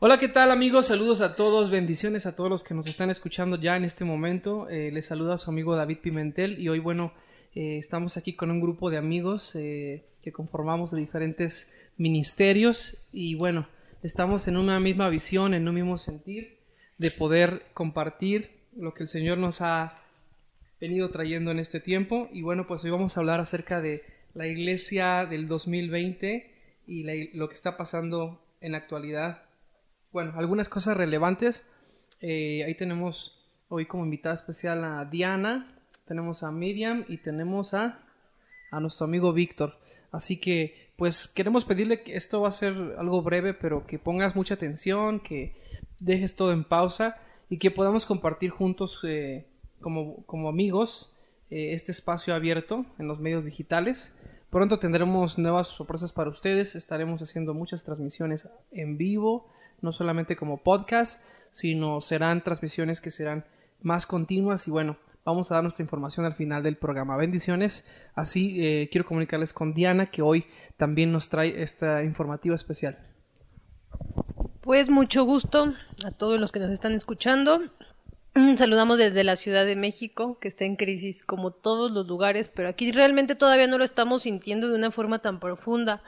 Hola, ¿qué tal amigos? Saludos a todos, bendiciones a todos los que nos están escuchando ya en este momento. Eh, les saluda su amigo David Pimentel y hoy, bueno, eh, estamos aquí con un grupo de amigos eh, que conformamos de diferentes ministerios y bueno, estamos en una misma visión, en un mismo sentir de poder compartir lo que el Señor nos ha venido trayendo en este tiempo y bueno, pues hoy vamos a hablar acerca de la iglesia del 2020 y lo que está pasando en la actualidad bueno, algunas cosas relevantes. Eh, ahí tenemos hoy como invitada especial a Diana, tenemos a Miriam y tenemos a, a nuestro amigo Víctor. Así que, pues queremos pedirle que esto va a ser algo breve, pero que pongas mucha atención, que dejes todo en pausa y que podamos compartir juntos eh, como, como, amigos eh, este espacio abierto en los medios digitales. Pronto tendremos nuevas sorpresas para ustedes, estaremos haciendo muchas transmisiones en vivo, no solamente como podcast, sino serán transmisiones que serán más continuas y bueno, vamos a dar nuestra información al final del programa. Bendiciones. Así eh, quiero comunicarles con Diana que hoy también nos trae esta informativa especial. Pues mucho gusto a todos los que nos están escuchando. Saludamos desde la Ciudad de México, que está en crisis como todos los lugares, pero aquí realmente todavía no lo estamos sintiendo de una forma tan profunda.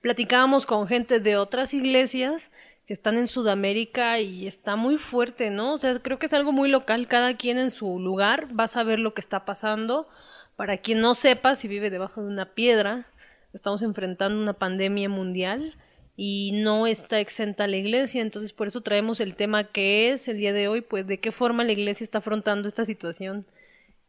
Platicábamos con gente de otras iglesias que están en Sudamérica y está muy fuerte, ¿no? O sea, creo que es algo muy local, cada quien en su lugar va a saber lo que está pasando. Para quien no sepa, si vive debajo de una piedra, estamos enfrentando una pandemia mundial y no está exenta la iglesia, entonces por eso traemos el tema que es el día de hoy, pues de qué forma la iglesia está afrontando esta situación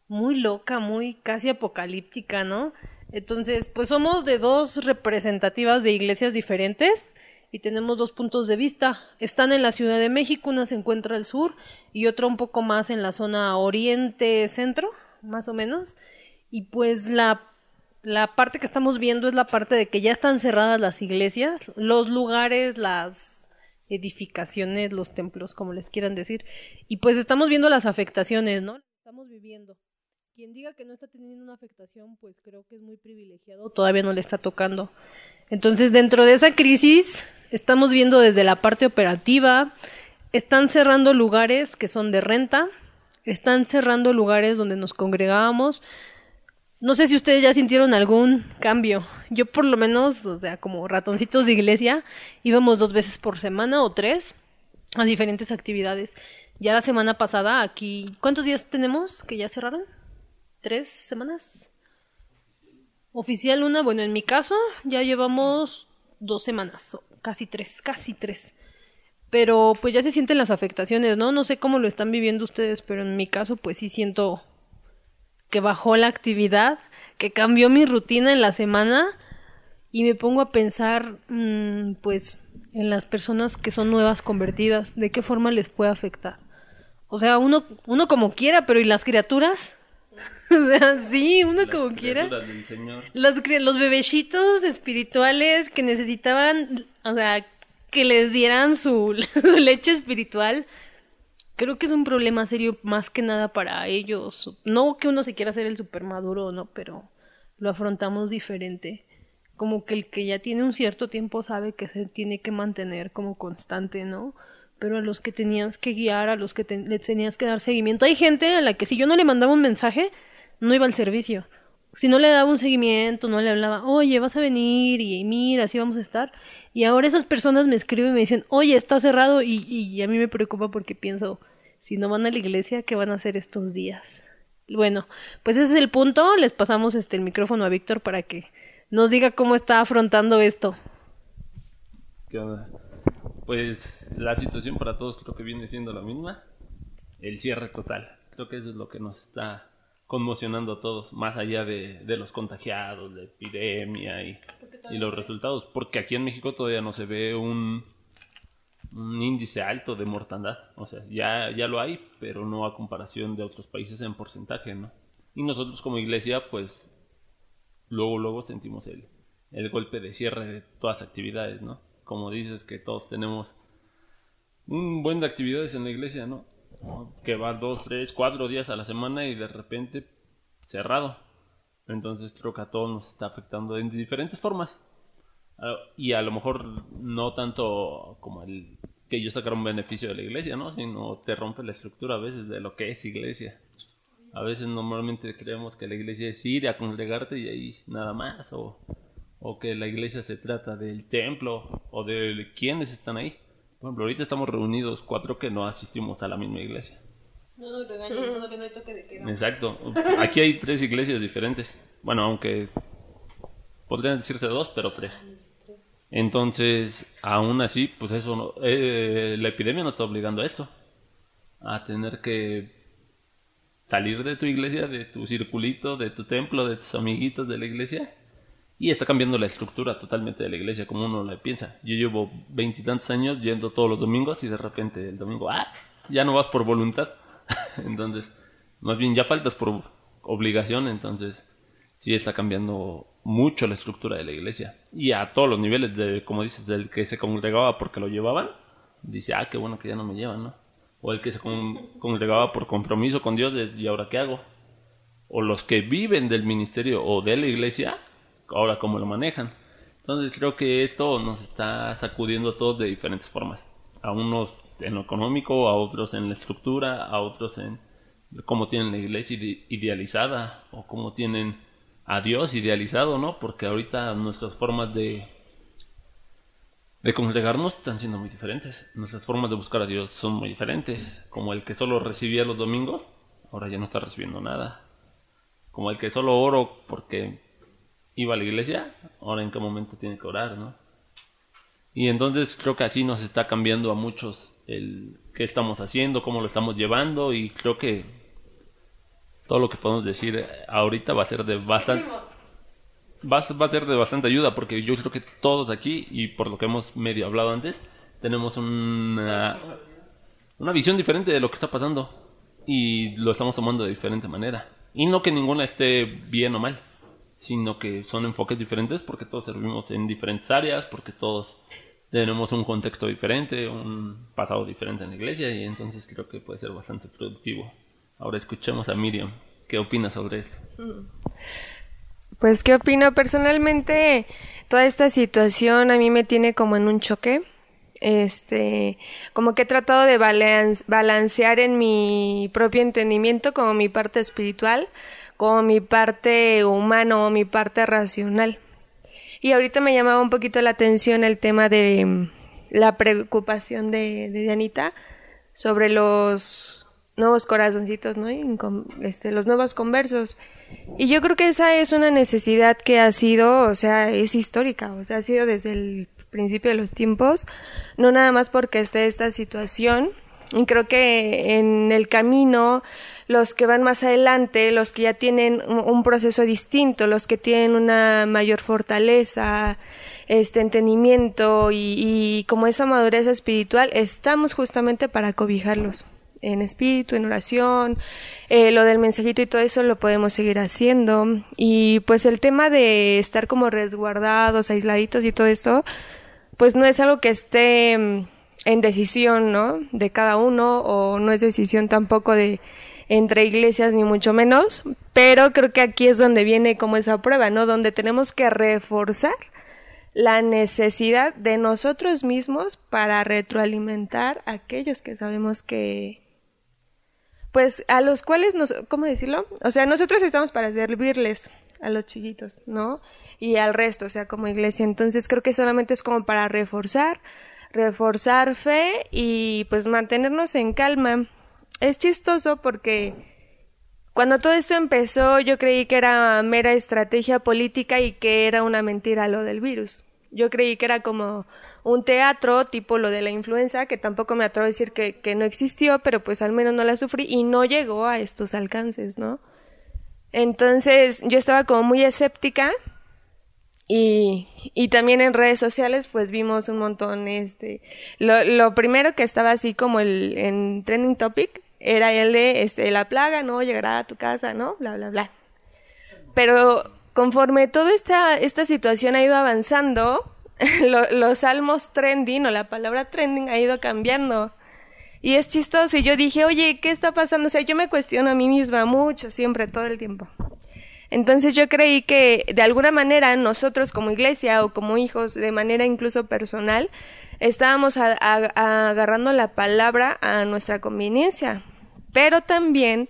muy loca, muy casi apocalíptica, ¿no? Entonces, pues somos de dos representativas de iglesias diferentes y tenemos dos puntos de vista. Están en la Ciudad de México, una se encuentra al sur y otra un poco más en la zona oriente-centro, más o menos. Y pues la, la parte que estamos viendo es la parte de que ya están cerradas las iglesias, los lugares, las edificaciones, los templos, como les quieran decir. Y pues estamos viendo las afectaciones, ¿no? Estamos viviendo. Quien diga que no está teniendo una afectación, pues creo que es muy privilegiado, todavía no le está tocando. Entonces, dentro de esa crisis, estamos viendo desde la parte operativa, están cerrando lugares que son de renta, están cerrando lugares donde nos congregábamos. No sé si ustedes ya sintieron algún cambio. Yo por lo menos, o sea, como ratoncitos de iglesia, íbamos dos veces por semana o tres a diferentes actividades. Ya la semana pasada aquí, ¿cuántos días tenemos que ya cerraron? Tres semanas. Oficial una, bueno, en mi caso ya llevamos dos semanas, casi tres, casi tres. Pero pues ya se sienten las afectaciones, ¿no? No sé cómo lo están viviendo ustedes, pero en mi caso pues sí siento que bajó la actividad, que cambió mi rutina en la semana y me pongo a pensar mm, pues en las personas que son nuevas convertidas, de qué forma les puede afectar. O sea, uno, uno como quiera, pero ¿y las criaturas? O sea, sí, uno como quiera. Los, los bebecitos espirituales que necesitaban, o sea, que les dieran su, leche espiritual, creo que es un problema serio más que nada para ellos. No que uno se quiera hacer el super maduro, no, pero lo afrontamos diferente. Como que el que ya tiene un cierto tiempo sabe que se tiene que mantener como constante, ¿no? Pero a los que tenías que guiar, a los que le tenías que dar seguimiento. Hay gente a la que si yo no le mandaba un mensaje, no iba al servicio. Si no le daba un seguimiento, no le hablaba, oye, vas a venir y mira, así vamos a estar. Y ahora esas personas me escriben y me dicen, oye, está cerrado y, y a mí me preocupa porque pienso, si no van a la iglesia, ¿qué van a hacer estos días? Bueno, pues ese es el punto. Les pasamos este el micrófono a Víctor para que nos diga cómo está afrontando esto. ¿Qué Pues la situación para todos creo que viene siendo la misma. El cierre total. Creo que eso es lo que nos está conmocionando a todos, más allá de, los contagiados, de epidemia y, los resultados, porque aquí en México todavía no se ve un, un índice alto de mortandad, o sea, ya, ya lo hay, pero no a comparación de otros países en porcentaje, ¿no? Y nosotros como iglesia, pues, luego, luego sentimos el, el golpe de cierre de todas las actividades, ¿no? Como dices que todos tenemos un buen de actividades en la iglesia, ¿no? Que va dos, tres, cuatro días a la semana y de repente cerrado. Entonces creo que a todos nos está afectando en diferentes formas. Ah, y a lo mejor no tanto como el que yo sacara un beneficio de la iglesia, ¿no? Sino te rompe la estructura a veces de lo que es iglesia. A veces normalmente creemos que la iglesia es ir a congregarte y ahí nada más, o, o que la iglesia se trata del templo o de quiénes están ahí. Por ejemplo, ahorita estamos reunidos cuatro que no asistimos a la misma iglesia. No nos regañen, no hay toque de queda. Exacto. Aquí hay tres iglesias diferentes. Bueno, aunque podrían decirse dos, pero tres. Entonces, aún así, pues eso, no- eh, la epidemia no está obligando a esto. A tener que salir de tu iglesia, de tu circulito, de tu templo, de tus amiguitos de la iglesia. Y está cambiando la estructura totalmente de la iglesia, como uno la piensa. Yo llevo veintitantos años yendo todos los domingos y de repente el domingo, ah, ya no vas por voluntad. entonces, más bien ya faltas por obligación, entonces sí está cambiando mucho la estructura de la iglesia. Y a todos los niveles, de, como dices, del que se congregaba porque lo llevaban, dice, ah, qué bueno que ya no me llevan, ¿no? O el que se con- congregaba por compromiso con Dios, de, ¿y ahora qué hago? O los que viven del ministerio o de la iglesia, ahora cómo lo manejan. Entonces creo que esto nos está sacudiendo a todos de diferentes formas. A unos en lo económico, a otros en la estructura, a otros en cómo tienen la iglesia ide- idealizada o cómo tienen a Dios idealizado, ¿no? Porque ahorita nuestras formas de de congregarnos están siendo muy diferentes. Nuestras formas de buscar a Dios son muy diferentes. Como el que solo recibía los domingos, ahora ya no está recibiendo nada. Como el que solo oro porque iba a la iglesia, ahora en qué momento tiene que orar, ¿no? Y entonces creo que así nos está cambiando a muchos el qué estamos haciendo, cómo lo estamos llevando y creo que todo lo que podemos decir ahorita va a ser de bastante va, va a ser de bastante ayuda porque yo creo que todos aquí y por lo que hemos medio hablado antes tenemos una una visión diferente de lo que está pasando y lo estamos tomando de diferente manera. Y no que ninguna esté bien o mal sino que son enfoques diferentes porque todos servimos en diferentes áreas porque todos tenemos un contexto diferente un pasado diferente en la iglesia y entonces creo que puede ser bastante productivo ahora escuchemos a Miriam qué opina sobre esto Pues, ¿qué opino? Personalmente, toda esta situación a mí me tiene como en un choque. Este, como que he tratado de balan- balancear en mi propio entendimiento como mi parte espiritual, como mi parte humana o mi parte racional. Y ahorita me llamaba un poquito la atención el tema de mm, la preocupación de, de Dianita sobre los nuevos corazoncitos, Este, los nuevos conversos. Y yo creo que esa es una necesidad que ha sido, o sea, es histórica, o sea, ha sido desde el principio de los tiempos, no nada más porque esté esta situación. Y creo que en el camino, los que van más adelante, los que ya tienen un, proceso distinto, los que tienen una mayor fortaleza, este entendimiento y, y como esa madurez espiritual, estamos justamente para cobijarlos en espíritu, en oración, eh, lo del mensajito y todo eso lo podemos seguir haciendo. Y pues el tema de estar como resguardados, aisladitos y todo esto, pues no es algo que esté mm, en decisión, ¿no? De cada uno o no es decisión tampoco de entre iglesias ni mucho menos, pero creo que aquí es donde viene como esa prueba, ¿no? Donde tenemos que reforzar la necesidad de nosotros mismos para retroalimentar a aquellos que sabemos que pues a los cuales nos, ¿cómo decirlo? O sea, nosotros estamos para servirles a los chiquitos, ¿no? Y al resto, o sea, como iglesia. Entonces creo que solamente es como para reforzar, reforzar fe y pues mantenernos en calma. Es chistoso porque cuando todo esto empezó yo creí que era mera estrategia política y que era una mentira lo del virus. Yo creí que era como un teatro tipo lo de la influenza, que tampoco me atrevo a decir que, que no existió, pero pues al menos no la sufrí y no llegó a estos alcances, ¿no? Entonces yo estaba como muy escéptica y, y también en redes sociales pues vimos un montón, este, lo, lo primero que estaba así como el, en trending topic era el de, este, la plaga, ¿no? Llegará a tu casa, ¿no? Bla, bla, bla. Pero conforme toda esta, esta situación ha ido avanzando, lo- los salmos trending o la palabra trending ha ido cambiando. Y es chistoso. Y yo dije, oye, ¿qué está pasando? O sea, yo me cuestiono a mí misma mucho, siempre, todo el tiempo. Entonces yo creí que de alguna manera nosotros como iglesia o como hijos, de manera incluso personal, estábamos agarrando la palabra a nuestra conveniencia. Pero también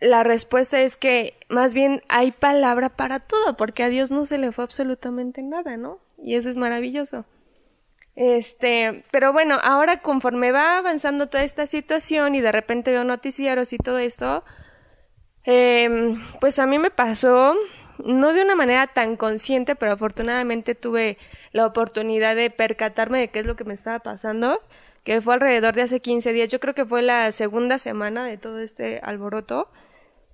la respuesta es que más bien hay palabra para todo, porque a Dios no se le fue absolutamente nada, ¿no? Y eso es maravilloso. Este, pero bueno, ahora conforme va avanzando toda esta situación y de repente veo noticieros y todo esto, eh, pues a mí me pasó, no de una manera tan consciente, pero afortunadamente tuve la oportunidad de percatarme de qué es lo que me estaba pasando, que fue alrededor de hace 15 días, yo creo que fue la segunda semana de todo este alboroto,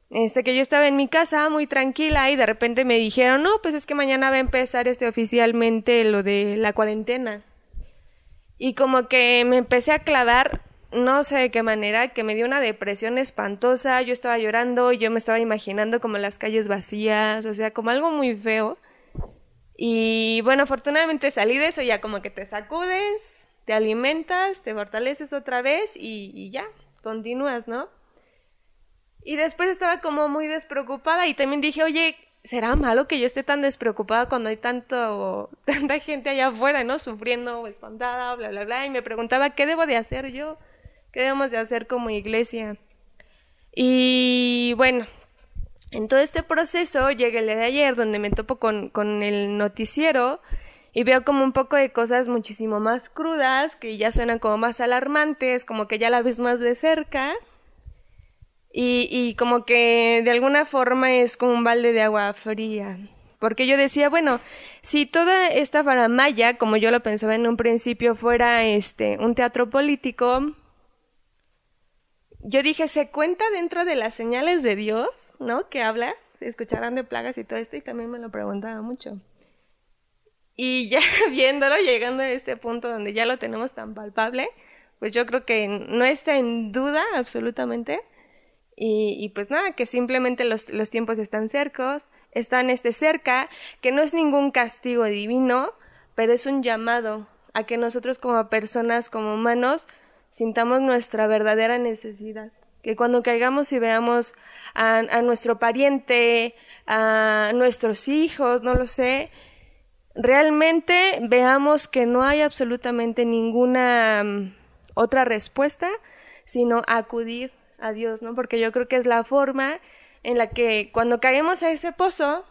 este que yo estaba en mi casa muy tranquila y de repente me dijeron, no, pues es que mañana va a empezar este oficialmente lo de la cuarentena. Y como que me empecé a clavar, no sé de qué manera, que me dio una depresión espantosa, yo estaba llorando, yo me estaba imaginando como las calles vacías, o sea, como algo muy feo. Y bueno, afortunadamente salí de eso, ya como que te sacudes, te alimentas, te fortaleces otra vez y, ya, continúas, ¿no? Y después estaba como muy despreocupada y también dije, oye, ¿será malo que yo esté tan despreocupada cuando hay tanto, tanta gente allá afuera, ¿no? Sufriendo, espantada, bla, bla, bla. Y me preguntaba, ¿qué debo de hacer yo? ¿Qué debemos de hacer como iglesia? Y bueno, en todo este proceso llega el de ayer donde me topo con, con el noticiero y veo como un poco de cosas muchísimo más crudas, que ya suenan como más alarmantes, como que ya la ves más de cerca. Y, y como que de alguna forma es como un balde de agua fría. Porque yo decía, bueno, si toda esta faramaya, como yo lo pensaba en un principio, fuera este un teatro político, yo dije, ¿se cuenta dentro de las señales de Dios, no? Que habla, se escucharán de plagas y todo esto, y también me lo preguntaba mucho. Y ya viéndolo, llegando a este punto donde ya lo tenemos tan palpable, pues yo creo que no está en duda absolutamente y, pues nada, que simplemente los, los tiempos están cercos, están este cerca, que no es ningún castigo divino, pero es un llamado a que nosotros como personas, como humanos, sintamos nuestra verdadera necesidad. Que cuando caigamos y veamos a, a nuestro pariente, a nuestros hijos, no lo sé, realmente veamos que no hay absolutamente ninguna mm, otra respuesta, sino acudir a Dios, ¿no? Porque yo creo que es la forma en la que cuando caemos a ese pozo,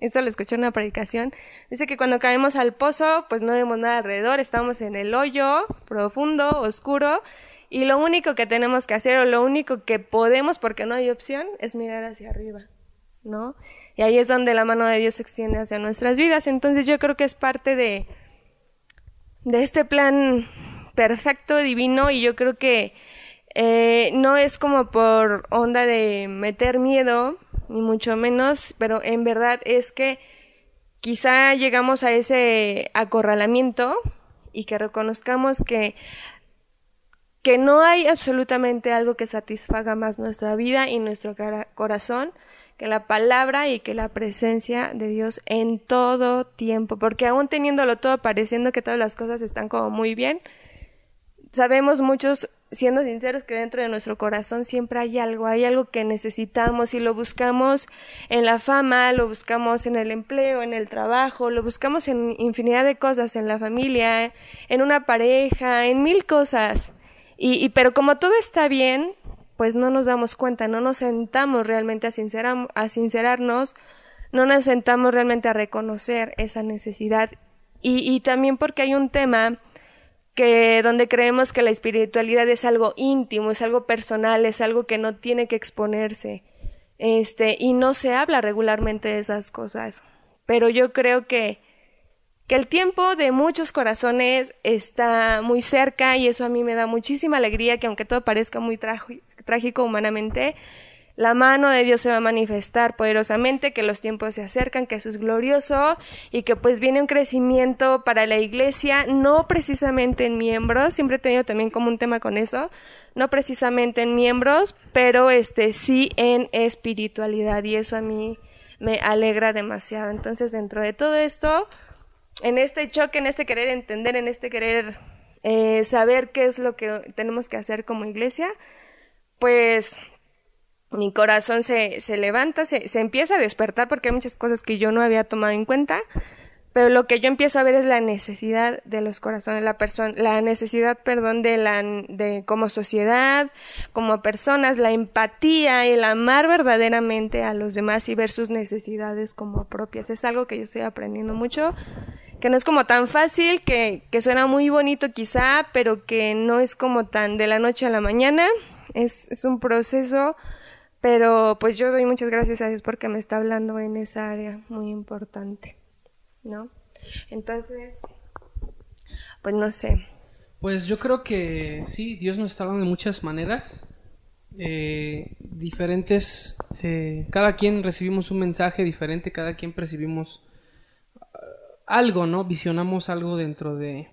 eso lo escuché en una predicación, dice que cuando caemos al pozo, pues no vemos nada alrededor, estamos en el hoyo profundo, oscuro, y lo único que tenemos que hacer o lo único que podemos, porque no hay opción, es mirar hacia arriba, ¿no? Y ahí es donde la mano de Dios se extiende hacia nuestras vidas. Entonces yo creo que es parte de, de este plan perfecto, divino, y yo creo que eh, no es como por onda de meter miedo, ni mucho menos, pero en verdad es que quizá llegamos a ese acorralamiento y que reconozcamos que que no hay absolutamente algo que satisfaga más nuestra vida y nuestro corazón que la palabra y que la presencia de Dios en todo tiempo, porque aún teniéndolo todo pareciendo que todas las cosas están como muy bien, sabemos muchos siendo sinceros que dentro de nuestro corazón siempre hay algo, hay algo que necesitamos y lo buscamos en la fama, lo buscamos en el empleo, en el trabajo, lo buscamos en infinidad de cosas, en la familia, en una pareja, en mil cosas. Y, pero como todo está bien, pues no nos damos cuenta, no nos sentamos realmente a, a sincerarnos, no nos sentamos realmente a reconocer esa necesidad. Y, y también porque hay un tema que donde creemos que la espiritualidad es algo íntimo, es algo personal, es algo que no tiene que exponerse. Este, y no se habla regularmente de esas cosas. Pero yo creo que que el tiempo de muchos corazones está muy cerca y eso a mí me da muchísima alegría que aunque todo parezca muy trágico humanamente, la mano de Dios se va a manifestar poderosamente, que los tiempos se acercan, que eso es glorioso y que pues viene un crecimiento para la iglesia, no precisamente en miembros, siempre he tenido también como un tema con eso, no precisamente en miembros, pero este sí en espiritualidad y eso a mí me alegra demasiado. Entonces, dentro de todo esto, en este choque, en este querer entender, en este querer eh, saber qué es lo que tenemos que hacer como iglesia, pues mi corazón se, se levanta, se, se, empieza a despertar porque hay muchas cosas que yo no había tomado en cuenta, pero lo que yo empiezo a ver es la necesidad de los corazones, la persona, la necesidad, perdón, de la, de como sociedad, como personas, la empatía, el amar verdaderamente a los demás y ver sus necesidades como propias. Es algo que yo estoy aprendiendo mucho, que no es como tan fácil, que, que suena muy bonito quizá, pero que no es como tan de la noche a la mañana, es, es un proceso pero pues yo doy muchas gracias a Dios porque me está hablando en esa área muy importante, ¿no? Entonces, pues no sé. Pues yo creo que sí, Dios nos está hablando de muchas maneras, eh, diferentes, eh, cada quien recibimos un mensaje diferente, cada quien percibimos uh, algo, ¿no? Visionamos algo dentro de,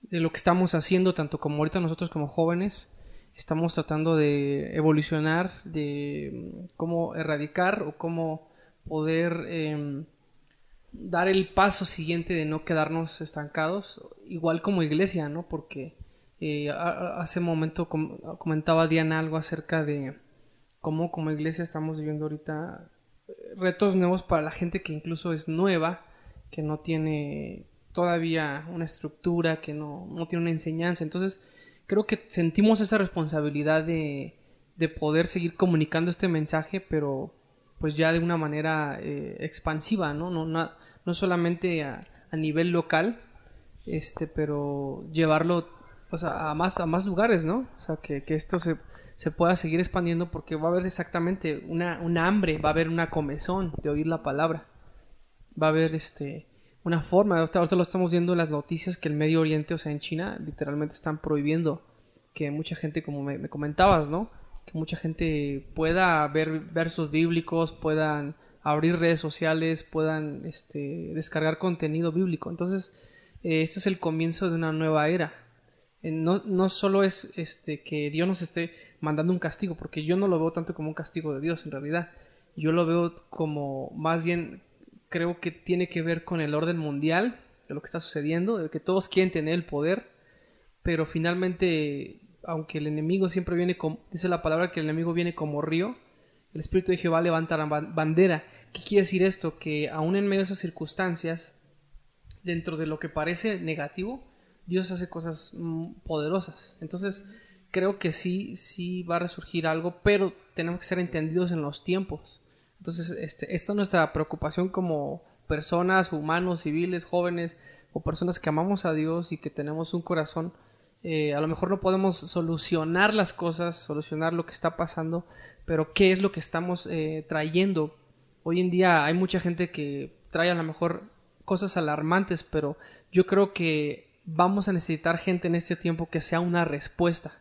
de lo que estamos haciendo, tanto como ahorita nosotros como jóvenes estamos tratando de evolucionar, de mm, cómo erradicar o cómo poder em, dar el paso siguiente de no quedarnos estancados, igual como iglesia, ¿no? Porque eh, hace un momento comentaba Diana algo acerca de cómo como iglesia estamos viviendo ahorita eh, retos nuevos para la gente que incluso es nueva, que no tiene todavía una estructura, que no, no tiene una enseñanza. Entonces, creo que sentimos esa responsabilidad de, de poder seguir comunicando este mensaje, pero pues ya de una manera eh, expansiva, ¿no? No, no, solamente a, a, nivel local, este, pero llevarlo o sea, a, más, a más lugares, ¿no? O sea, que, que esto se, se, pueda seguir expandiendo porque va a haber exactamente una, una hambre, va a haber una comezón de oír la palabra, va a haber este una forma, ahorita, lo estamos viendo en las noticias que el Medio Oriente, o sea, en China, literalmente están prohibiendo que mucha gente, como me, comentabas, ¿no? Que mucha gente pueda ver versos bíblicos, puedan abrir redes sociales, puedan este, descargar contenido bíblico. Entonces, eh, este es el comienzo de una nueva era. Eh, no, no solo es este, que Dios nos esté mandando un castigo, porque yo no lo veo tanto como un castigo de Dios en realidad. Yo lo veo como más bien creo que tiene que ver con el orden mundial, de lo que está sucediendo, de que todos quieren tener el poder, pero finalmente, aunque el enemigo siempre viene como, dice la palabra que el enemigo viene como río, el Espíritu de Jehová levanta la bandera. ¿Qué quiere decir esto? Que aún en medio de esas circunstancias, dentro de lo que parece negativo, Dios hace cosas mm, poderosas. Entonces, creo que sí, sí va a resurgir algo, pero tenemos que ser entendidos en los tiempos. Entonces, este, esta es nuestra preocupación como personas, humanos, civiles, jóvenes o personas que amamos a Dios y que tenemos un corazón. Eh, a lo mejor no podemos solucionar las cosas, solucionar lo que está pasando, pero ¿qué es lo que estamos eh, trayendo? Hoy en día hay mucha gente que trae a lo mejor cosas alarmantes, pero yo creo que vamos a necesitar gente en este tiempo que sea una respuesta,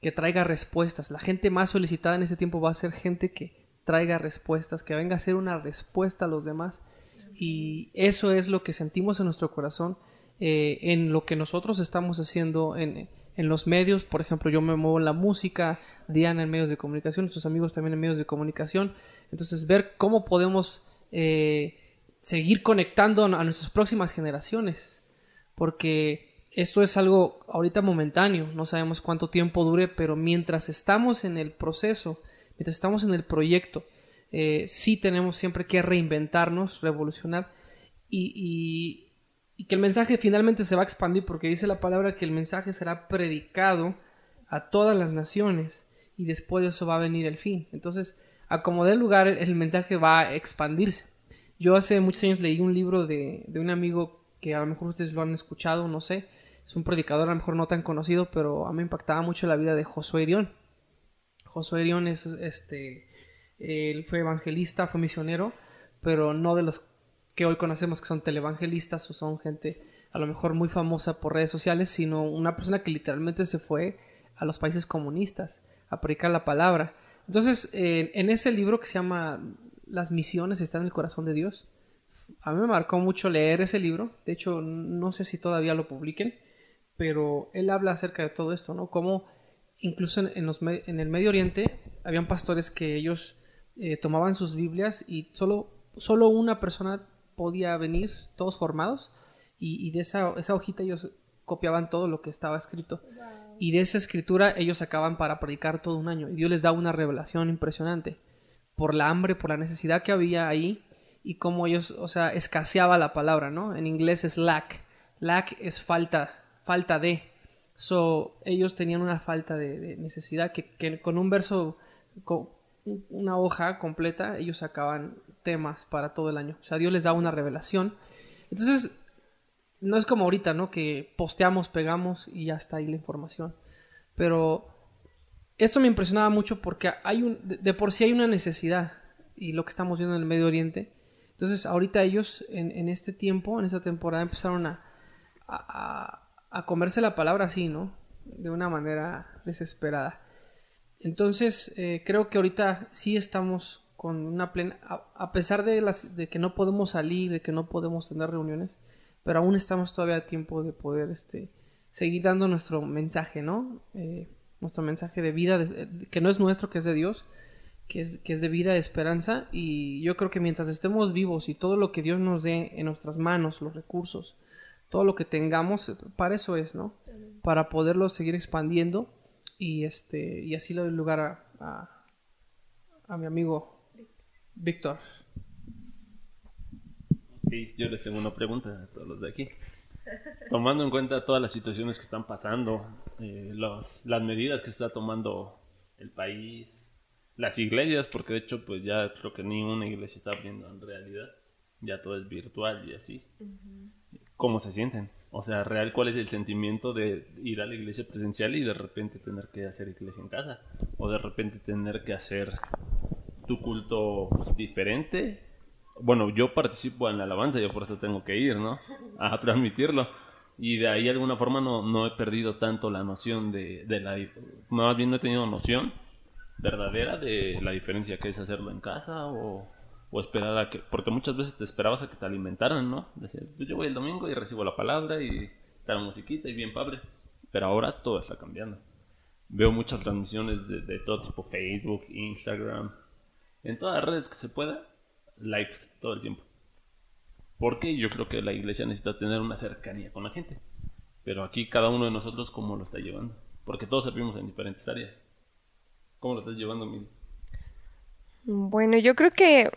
que traiga respuestas. La gente más solicitada en este tiempo va a ser gente que traiga respuestas, que venga a ser una respuesta a los demás. Y eso es lo que sentimos en nuestro corazón, eh, en lo que nosotros estamos haciendo en, en, los medios. Por ejemplo, yo me muevo en la música, Diana en medios de comunicación, nuestros amigos también en medios de comunicación. Entonces, ver cómo podemos eh, seguir conectando a nuestras próximas generaciones. Porque esto es algo ahorita momentáneo, no sabemos cuánto tiempo dure, pero mientras estamos en el proceso, mientras estamos en el proyecto, eh, sí tenemos siempre que reinventarnos, revolucionar y, que el mensaje finalmente se va a expandir porque dice la palabra que el mensaje será predicado a todas las naciones y después de eso va a venir el fin. Entonces, a como dé lugar, el mensaje va a expandirse. Yo hace muchos años leí un libro de, de un amigo que a lo mejor ustedes lo han escuchado, no sé, es un predicador a lo mejor no tan conocido, pero a mí me impactaba mucho la vida de Josué Irión. Josué Erión es, este, él fue evangelista, fue misionero, pero no de los que hoy conocemos que son televangelistas o son gente a lo mejor muy famosa por redes sociales, sino una persona que literalmente se fue a los países comunistas a predicar la palabra. Entonces, en ese libro que se llama Las misiones están en el corazón de Dios, a mí me marcó mucho leer ese libro. De hecho, no sé si todavía lo publiquen, pero él habla acerca de todo esto, ¿no? Cómo incluso en, los, en el Medio Oriente habían pastores que ellos eh, tomaban sus Biblias y solo, solo una persona podía venir, todos formados, y, de esa, esa, hojita ellos copiaban todo lo que estaba escrito. Y de esa escritura ellos sacaban para predicar todo un año. Y Dios les da una revelación impresionante por la hambre, por la necesidad que había ahí. y cómo ellos, o sea, escaseaba la palabra, ¿no? En inglés es lack. Lack es falta, falta de. So, ellos tenían una falta de, necesidad que, con un verso, con una hoja completa, ellos sacaban temas para todo el año. O sea, Dios les da una revelación. Entonces, no es como ahorita, ¿no? Que posteamos, pegamos y ya está ahí la información. Pero esto me impresionaba mucho porque hay un, de, por sí hay una necesidad y lo que estamos viendo en el Medio Oriente. Entonces, ahorita ellos en, este tiempo, en esta temporada, empezaron a, comerse la palabra así, ¿no? De una manera desesperada. Entonces, eh, creo que ahorita sí estamos con una plena, a, pesar de, las, de que no podemos salir, de que no podemos tener reuniones, pero aún estamos todavía a tiempo de poder este, seguir dando nuestro mensaje, ¿no? Eh, nuestro mensaje de vida, que no es nuestro, que es de Dios, que es, que es de vida, de esperanza, y yo creo que mientras estemos vivos y todo lo que Dios nos dé en nuestras manos, los recursos, todo lo que tengamos, para eso es, ¿no? Para poderlo seguir expandiendo y este y así le doy lugar a, a mi amigo Víctor. Sí, yo les tengo una pregunta a todos los de aquí. Tomando en cuenta todas las situaciones que están pasando, eh, las medidas que está tomando el país, las iglesias, porque de hecho pues ya creo que ni una iglesia está abriendo en realidad, ya todo es virtual y así. ¿Cómo se sienten? O sea, real, ¿cuál es el sentimiento de ir a la iglesia presencial y de repente tener que hacer iglesia en casa? O de repente tener que hacer tu culto diferente. Bueno, yo participo en la alabanza, yo por eso tengo que ir, ¿no? A transmitirlo. Y de ahí de alguna forma no, no he perdido tanto la noción de, de la... Más bien no he tenido noción verdadera de la diferencia que es hacerlo en casa o, o esperar a que... Porque muchas veces te esperabas a que te alimentaran, ¿no? Decías, pues yo voy el domingo y recibo la palabra y la musiquita y bien padre. Pero ahora todo está cambiando. Veo muchas transmisiones de, de todo tipo, Facebook, Instagram, en todas las redes que se pueda, live todo el tiempo. Porque yo creo que la iglesia necesita tener una cercanía con la gente. Pero aquí cada uno de nosotros cómo lo está llevando. Porque todos servimos en diferentes áreas. ¿Cómo lo estás llevando, Mil? Bueno, yo creo que,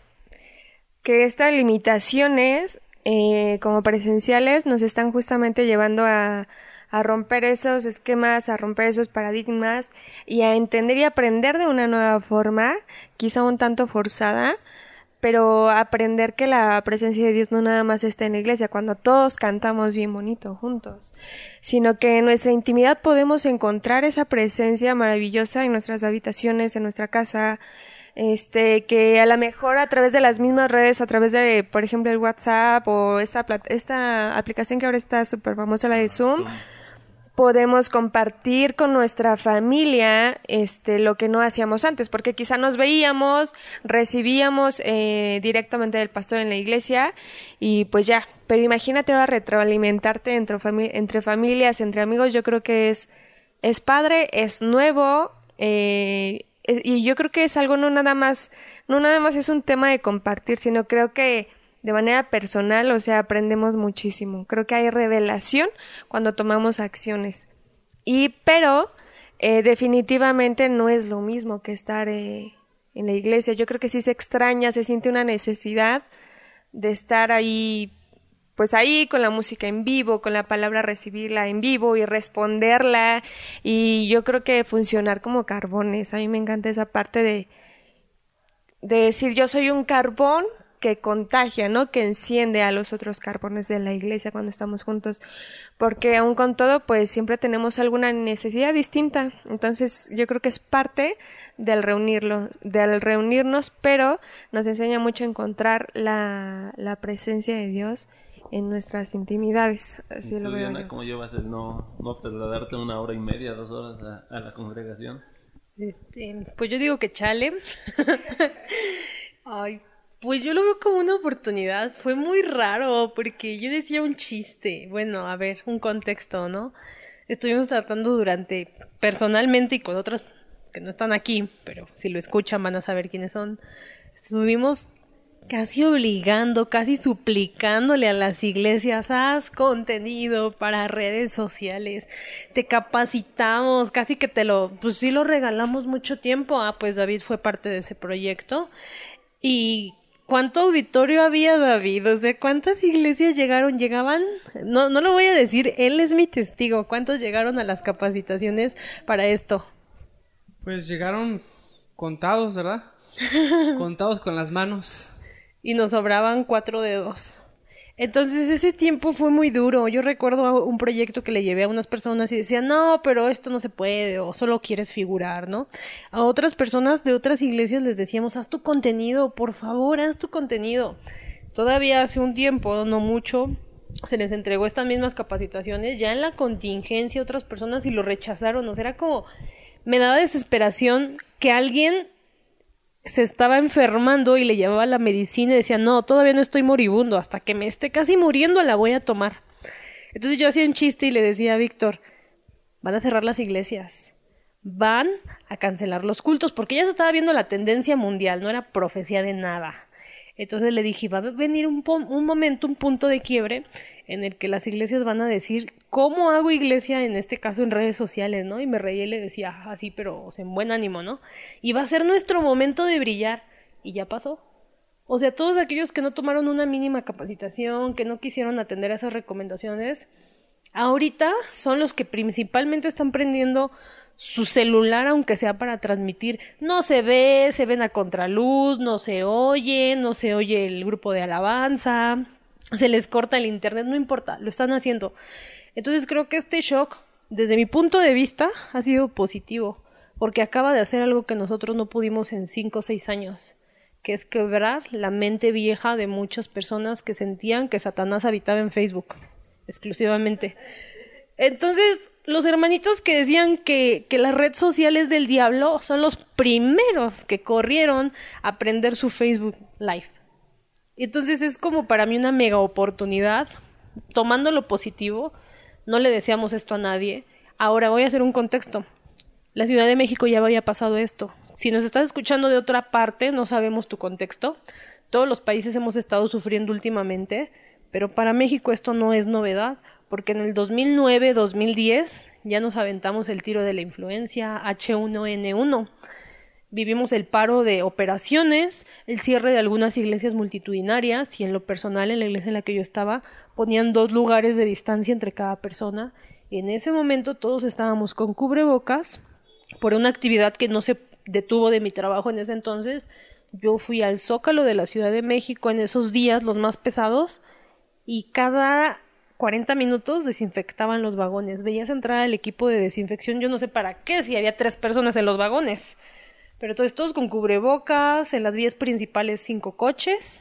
que estas limitaciones eh, como presenciales nos están justamente llevando a, a romper esos esquemas, a romper esos paradigmas y a entender y aprender de una nueva forma, quizá un tanto forzada, pero aprender que la presencia de Dios no nada más está en la iglesia, cuando todos cantamos bien bonito juntos, sino que en nuestra intimidad podemos encontrar esa presencia maravillosa en nuestras habitaciones, en nuestra casa, este, que a lo mejor a través de las mismas redes, a través de, por ejemplo, el WhatsApp o esta, esta aplicación que ahora está súper famosa, la de Zoom, podemos compartir con nuestra familia este lo que no hacíamos antes porque quizá nos veíamos recibíamos eh, directamente del pastor en la iglesia y pues ya. Pero imagínate ahora retroalimentarte entre, entre familias entre amigos yo creo que es es padre es nuevo eh, y yo creo que es algo no nada más no nada más es un tema de compartir sino creo que de manera personal, o sea, aprendemos muchísimo. Creo que hay revelación cuando tomamos acciones. Y, pero, eh, definitivamente no es lo mismo que estar eh, en la iglesia. Yo creo que sí se extraña, se siente una necesidad de estar ahí, pues ahí con la música en vivo, con la palabra recibirla en vivo y responderla. Y yo creo que funcionar como carbones. A mí me encanta esa parte de, de decir yo soy un carbón que contagia, ¿no? Que enciende a los otros carbones de la iglesia cuando estamos juntos, porque aún con todo, pues siempre tenemos alguna necesidad distinta. Entonces, yo creo que es parte del reunirlo, del reunirnos, pero nos enseña mucho a encontrar la, la presencia de Dios en nuestras intimidades. Así lo veo ¿cómo llevas el no, no trasladarte una hora y media, dos horas a, a la congregación? Este, pues yo digo que chale. Ay, pues yo lo veo como una oportunidad. Fue muy raro porque yo decía un chiste. Bueno, a ver, un contexto, ¿no? Estuvimos tratando durante, personalmente y con otros que no están aquí, pero si lo escuchan van a saber quiénes son. Estuvimos casi obligando, casi suplicándole a las iglesias, haz contenido para redes sociales, te capacitamos, casi que te lo, pues sí lo regalamos mucho tiempo, ah, pues David fue parte de ese proyecto y ¿Cuánto auditorio había, David? O sea, ¿cuántas iglesias llegaron? ¿Llegaban? No, no lo voy a decir, él es mi testigo. ¿Cuántos llegaron a las capacitaciones para esto? Pues llegaron contados, ¿verdad? contados con las manos. Y nos sobraban cuatro dedos. Entonces ese tiempo fue muy duro. Yo recuerdo un proyecto que le llevé a unas personas y decían, no, pero esto no se puede o solo quieres figurar, ¿no? A otras personas de otras iglesias les decíamos, haz tu contenido, por favor, haz tu contenido. Todavía hace un tiempo, no mucho, se les entregó estas mismas capacitaciones, ya en la contingencia otras personas y lo rechazaron, o sea, era como, me daba desesperación que alguien se estaba enfermando y le llevaba la medicina y decía, no, todavía no estoy moribundo, hasta que me esté casi muriendo la voy a tomar. Entonces yo hacía un chiste y le decía a Víctor, van a cerrar las iglesias, van a cancelar los cultos, porque ya se estaba viendo la tendencia mundial, no era profecía de nada. Entonces le dije, va a venir un, un momento, un punto de quiebre en el que las iglesias van a decir, ¿cómo hago iglesia en este caso en redes sociales, no? Y me reí y le decía, así, pero en buen ánimo, ¿no? Y va a ser nuestro momento de brillar. Y ya pasó. O sea, todos aquellos que no tomaron una mínima capacitación, que no quisieron atender a esas recomendaciones, ahorita son los que principalmente están prendiendo su celular, aunque sea para transmitir. No se ve, se ven a contraluz, no se oye, no se oye el grupo de alabanza, se les corta el internet, no importa, lo están haciendo. Entonces creo que este shock, desde mi punto de vista, ha sido positivo, porque acaba de hacer algo que nosotros no pudimos en cinco o seis años, que es quebrar la mente vieja de muchas personas que sentían que Satanás habitaba en Facebook, exclusivamente. Entonces, los hermanitos que decían que, que las redes sociales del diablo son los primeros que corrieron a aprender su Facebook Live. Entonces es como para mí una mega oportunidad, tomando lo positivo, no le deseamos esto a nadie. Ahora voy a hacer un contexto. La Ciudad de México ya había pasado esto. Si nos estás escuchando de otra parte, no sabemos tu contexto. Todos los países hemos estado sufriendo últimamente, pero para México esto no es novedad, porque en el 2009-2010 ya nos aventamos el tiro de la influencia H1N1 vivimos el paro de operaciones, el cierre de algunas iglesias multitudinarias y en lo personal en la iglesia en la que yo estaba ponían dos lugares de distancia entre cada persona. Y en ese momento todos estábamos con cubrebocas por una actividad que no se detuvo de mi trabajo en ese entonces. Yo fui al Zócalo de la Ciudad de México en esos días los más pesados y cada 40 minutos desinfectaban los vagones. Veías entrar el equipo de desinfección, yo no sé para qué, si había tres personas en los vagones. Pero entonces todos con cubrebocas, en las vías principales cinco coches,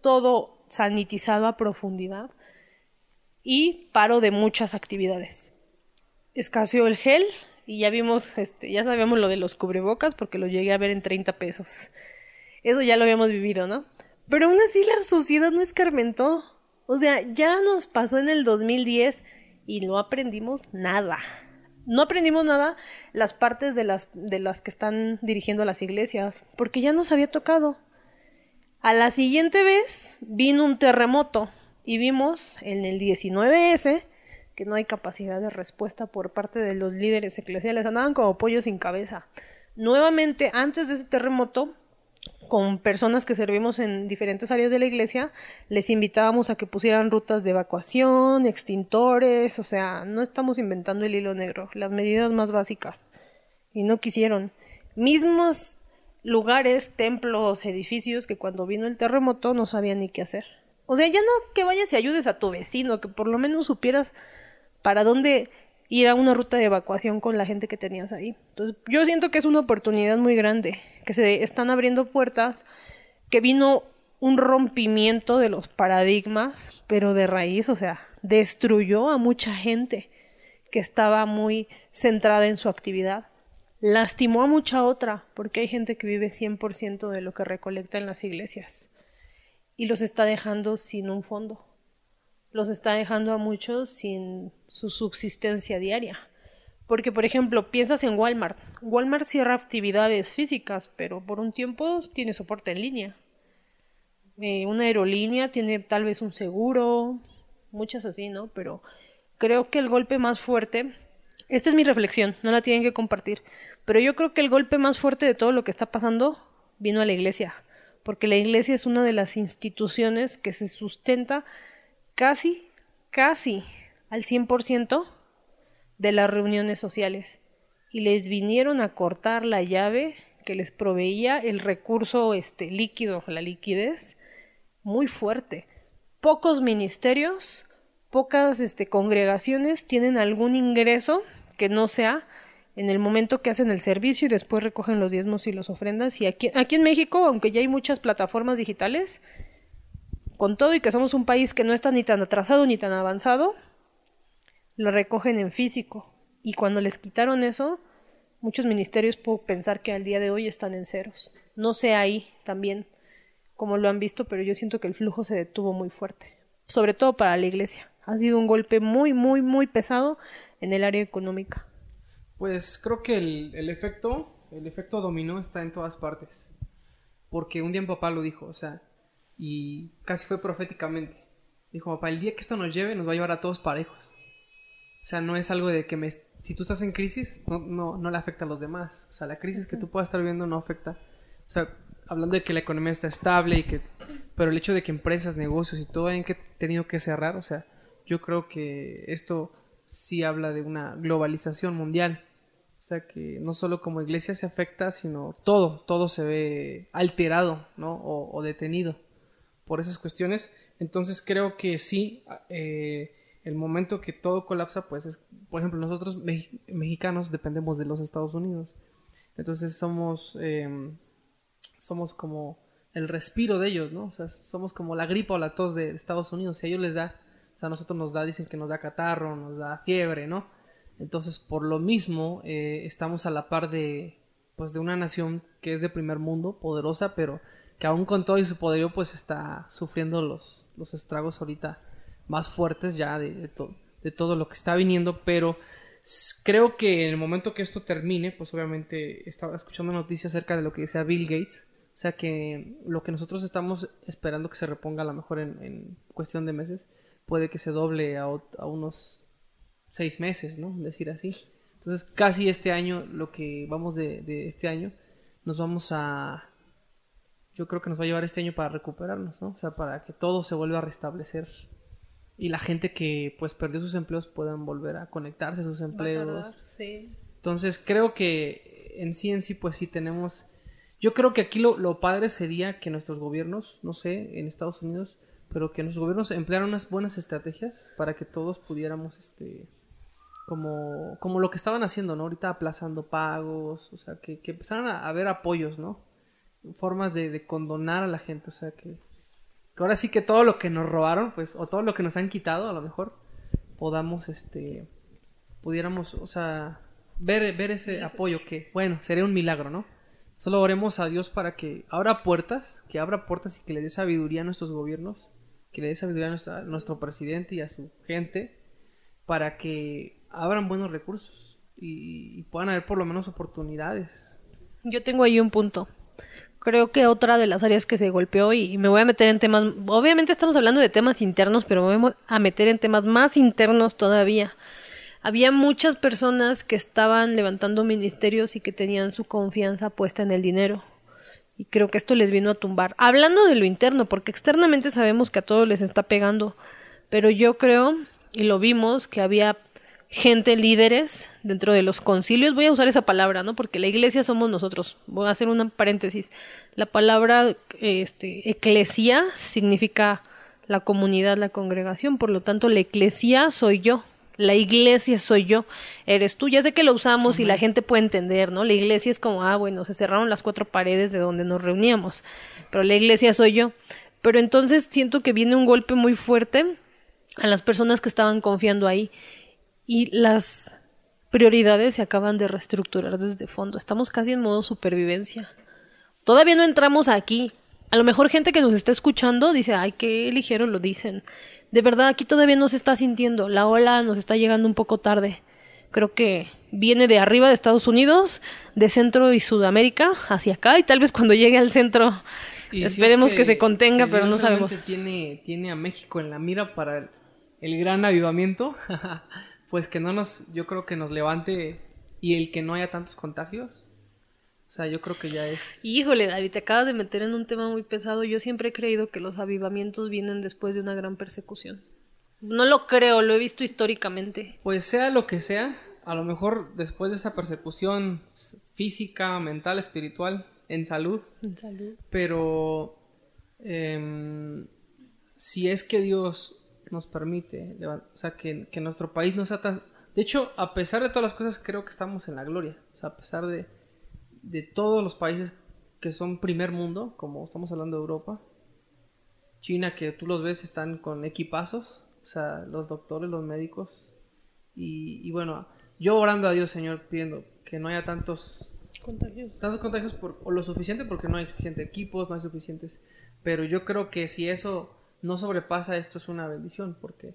todo sanitizado a profundidad y paro de muchas actividades. Escaseó el gel y ya vimos, este, ya sabíamos lo de los cubrebocas porque lo llegué a ver en 30 pesos. Eso ya lo habíamos vivido, ¿no? Pero aún así la sociedad no escarmentó. O sea, ya nos pasó en el 2010 y no aprendimos nada no aprendimos nada las partes de las, de las que están dirigiendo las iglesias, porque ya nos había tocado. A la siguiente vez vino un terremoto y vimos en el 19S que no hay capacidad de respuesta por parte de los líderes eclesiales, andaban como pollos sin cabeza. Nuevamente, antes de ese terremoto, con personas que servimos en diferentes áreas de la iglesia, les invitábamos a que pusieran rutas de evacuación, extintores, o sea, no estamos inventando el hilo negro, las medidas más básicas. Y no quisieron. Mismos lugares, templos, edificios que cuando vino el terremoto no sabían ni qué hacer. O sea, ya no que vayas y ayudes a tu vecino, que por lo menos supieras para dónde ir a una ruta de evacuación con la gente que tenías ahí. Entonces, yo siento que es una oportunidad muy grande, que se están abriendo puertas, que vino un rompimiento de los paradigmas, pero de raíz, o sea, destruyó a mucha gente que estaba muy centrada en su actividad. Lastimó a mucha otra, porque hay gente que vive 100% de lo que recolecta en las iglesias y los está dejando sin un fondo. Los está dejando a muchos sin su subsistencia diaria. Porque, por ejemplo, piensas en Walmart. Walmart cierra actividades físicas, pero por un tiempo tiene soporte en línea. Eh, una aerolínea tiene tal vez un seguro, muchas así, ¿no? Pero creo que el golpe más fuerte, esta es mi reflexión, no la tienen que compartir, pero yo creo que el golpe más fuerte de todo lo que está pasando vino a la iglesia, porque la iglesia es una de las instituciones que se sustenta casi, casi al 100% de las reuniones sociales y les vinieron a cortar la llave que les proveía el recurso este líquido, la liquidez, muy fuerte. Pocos ministerios, pocas este, congregaciones tienen algún ingreso que no sea en el momento que hacen el servicio y después recogen los diezmos y las ofrendas. Y aquí, aquí en México, aunque ya hay muchas plataformas digitales, con todo y que somos un país que no está ni tan atrasado ni tan avanzado, lo recogen en físico. Y cuando les quitaron eso, muchos ministerios puedo pensar que al día de hoy están en ceros. No sé ahí también cómo lo han visto, pero yo siento que el flujo se detuvo muy fuerte, sobre todo para la iglesia. Ha sido un golpe muy, muy, muy pesado en el área económica. Pues creo que el, el efecto, el efecto dominó está en todas partes. Porque un día mi papá lo dijo, o sea, y casi fue proféticamente. Dijo, papá, el día que esto nos lleve, nos va a llevar a todos parejos. O sea, no es algo de que me, si tú estás en crisis, no, no, no le afecta a los demás. O sea, la crisis que tú puedas estar viviendo no afecta. O sea, hablando de que la economía está estable y que... Pero el hecho de que empresas, negocios y todo hayan que, tenido que cerrar, o sea, yo creo que esto sí habla de una globalización mundial. O sea, que no solo como iglesia se afecta, sino todo, todo se ve alterado, ¿no? O, o detenido por esas cuestiones. Entonces creo que sí, eh, el momento que todo colapsa, pues es, por ejemplo, nosotros mexicanos dependemos de los Estados Unidos. Entonces somos, eh, somos como el respiro de ellos, ¿no? O sea, somos como la gripa o la tos de Estados Unidos. Si a ellos les da, o sea, a nosotros nos da, dicen que nos da catarro, nos da fiebre, ¿no? Entonces, por lo mismo, eh, estamos a la par de, pues, de una nación que es de primer mundo, poderosa, pero que aún con todo y su poderío, pues, está sufriendo los, los estragos ahorita más fuertes ya de, de, de todo lo que está viniendo, pero creo que en el momento que esto termine, pues obviamente estaba escuchando noticias acerca de lo que decía Bill Gates, o sea que lo que nosotros estamos esperando que se reponga a lo mejor en, cuestión de meses, puede que se doble a, unos seis meses, ¿no? Decir así. Entonces casi este año, lo que vamos de este año, nos vamos a... Yo creo que nos va a llevar este año para recuperarnos, ¿no? O sea, para que todo se vuelva a restablecer y la gente que pues perdió sus empleos puedan volver a conectarse a sus empleos. sí. Entonces creo que en sí en sí pues sí tenemos... Yo creo que aquí lo, lo, padre sería que nuestros gobiernos, no sé, en Estados Unidos, pero que nuestros gobiernos emplearan unas buenas estrategias para que todos pudiéramos, este, como, como lo que estaban haciendo, ¿no? Ahorita aplazando pagos, o sea, que, que empezaran a haber apoyos, ¿no? Formas de, condonar a la gente, o sea, que, que ahora sí que todo lo que nos robaron, pues, o todo lo que nos han quitado, a lo mejor, podamos, este, pudiéramos, o sea, ver, ver ese apoyo que, bueno, sería un milagro, ¿no? Solo oremos a Dios para que abra puertas, que abra puertas y que le dé sabiduría a nuestros gobiernos, que le dé sabiduría a nuestro presidente y a su gente, para que abran buenos recursos y, y puedan haber por lo menos oportunidades. Yo tengo ahí un punto creo que otra de las áreas que se golpeó y, me voy a meter en temas, obviamente estamos hablando de temas internos, pero me voy a meter en temas más internos todavía. Había muchas personas que estaban levantando ministerios y que tenían su confianza puesta en el dinero. Y creo que esto les vino a tumbar. Hablando de lo interno, porque externamente sabemos que a todos les está pegando, pero yo creo, y lo vimos, que había gente, líderes dentro de los concilios. Voy a usar esa palabra, ¿no? Porque la iglesia somos nosotros. Voy a hacer un paréntesis. La palabra este, eclesia significa la comunidad, la congregación. Por lo tanto, la eclesia soy yo. La iglesia soy yo, eres tú. Ya sé que lo usamos y la gente puede entender, ¿no? La iglesia es como, ah, bueno, se cerraron las cuatro paredes de donde nos reuníamos, pero la iglesia soy yo. Pero entonces siento que viene un golpe muy fuerte a las personas que estaban confiando ahí y las prioridades se acaban de reestructurar desde fondo. Estamos casi en modo supervivencia. Todavía no entramos aquí. A lo mejor gente que nos está escuchando dice, ay, qué ligero lo dicen. De verdad, aquí todavía no se está sintiendo. La ola nos está llegando un poco tarde. Creo que viene de arriba de Estados Unidos, de Centro y Sudamérica, hacia acá, y tal vez cuando llegue al centro y esperemos si es que, que, se contenga, pero no sabemos. Tiene, tiene a México en la mira para el, el gran avivamiento. pues que no nos, yo creo que nos levante y el que no haya tantos contagios. O sea, yo creo que ya es... Híjole, David, te acabas de meter en un tema muy pesado. Yo siempre he creído que los avivamientos vienen después de una gran persecución. No lo creo, lo he visto históricamente. Pues sea lo que sea, a lo mejor después de esa persecución física, mental, espiritual, en salud, En salud. pero em, si es que Dios nos permite, o sea, que, que nuestro país no sea tan... De hecho, a pesar de todas las cosas, creo que estamos en la gloria. O sea, a pesar de, de todos los países que son primer mundo, como estamos hablando de Europa, China, que tú los ves, están con equipazos, o sea, los doctores, los médicos. Y, y bueno, yo orando a Dios, Señor, pidiendo que no haya tantos Contagios. tantos contagios por, o lo suficiente porque no hay suficientes equipos, no hay suficientes. Pero yo creo que si eso no sobrepasa esto es una bendición porque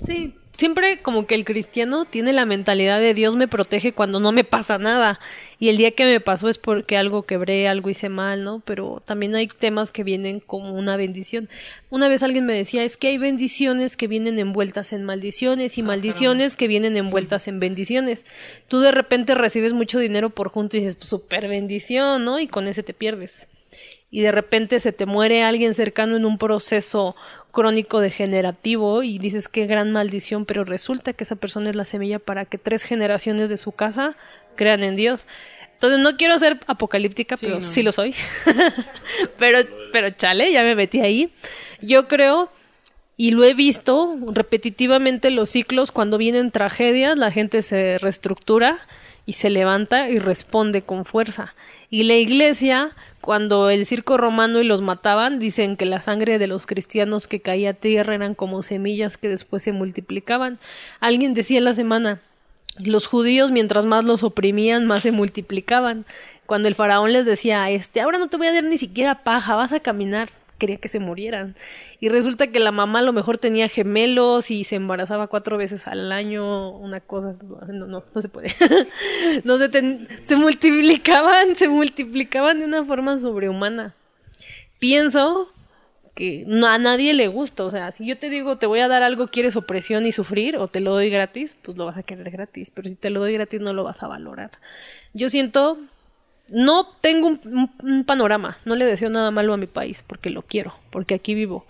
Sí, siempre como que el cristiano tiene la mentalidad de Dios me protege cuando no me pasa nada. Y el día que me pasó es porque algo quebré, algo hice mal, ¿no? Pero también hay temas que vienen como una bendición. Una vez alguien me decía, es que hay bendiciones que vienen envueltas en maldiciones y maldiciones que vienen envueltas en bendiciones. Tú de repente recibes mucho dinero por junto y dices, super bendición, ¿no? Y con ese te pierdes y de repente se te muere alguien cercano en un proceso crónico degenerativo y dices qué gran maldición, pero resulta que esa persona es la semilla para que tres generaciones de su casa crean en Dios. Entonces no quiero ser apocalíptica, Sí, pero no. sí lo soy. pero pero chale, ya me metí ahí. Yo creo y lo he visto repetitivamente los ciclos cuando vienen tragedias, la gente se reestructura y se levanta y responde con fuerza. Y la iglesia, cuando el circo romano y los mataban, dicen que la sangre de los cristianos que caía a tierra eran como semillas que después se multiplicaban. Alguien decía en la semana, los judíos mientras más los oprimían, más se multiplicaban. Cuando el faraón les decía, este, ahora no te voy a dar ni siquiera paja, vas a caminar, quería que se murieran. Y resulta que la mamá a lo mejor tenía gemelos y se embarazaba cuatro veces al año, una cosa, no, no, no se puede. no se, se multiplicaban, se multiplicaban de una forma sobrehumana. Pienso que no, a nadie le gusta, o sea, si yo te digo te voy a dar algo, quieres opresión y sufrir, o te lo doy gratis, pues lo vas a querer gratis, pero si te lo doy gratis no lo vas a valorar. Yo siento, no tengo un, panorama, no le deseo nada malo a mi país, porque lo quiero, porque aquí vivo,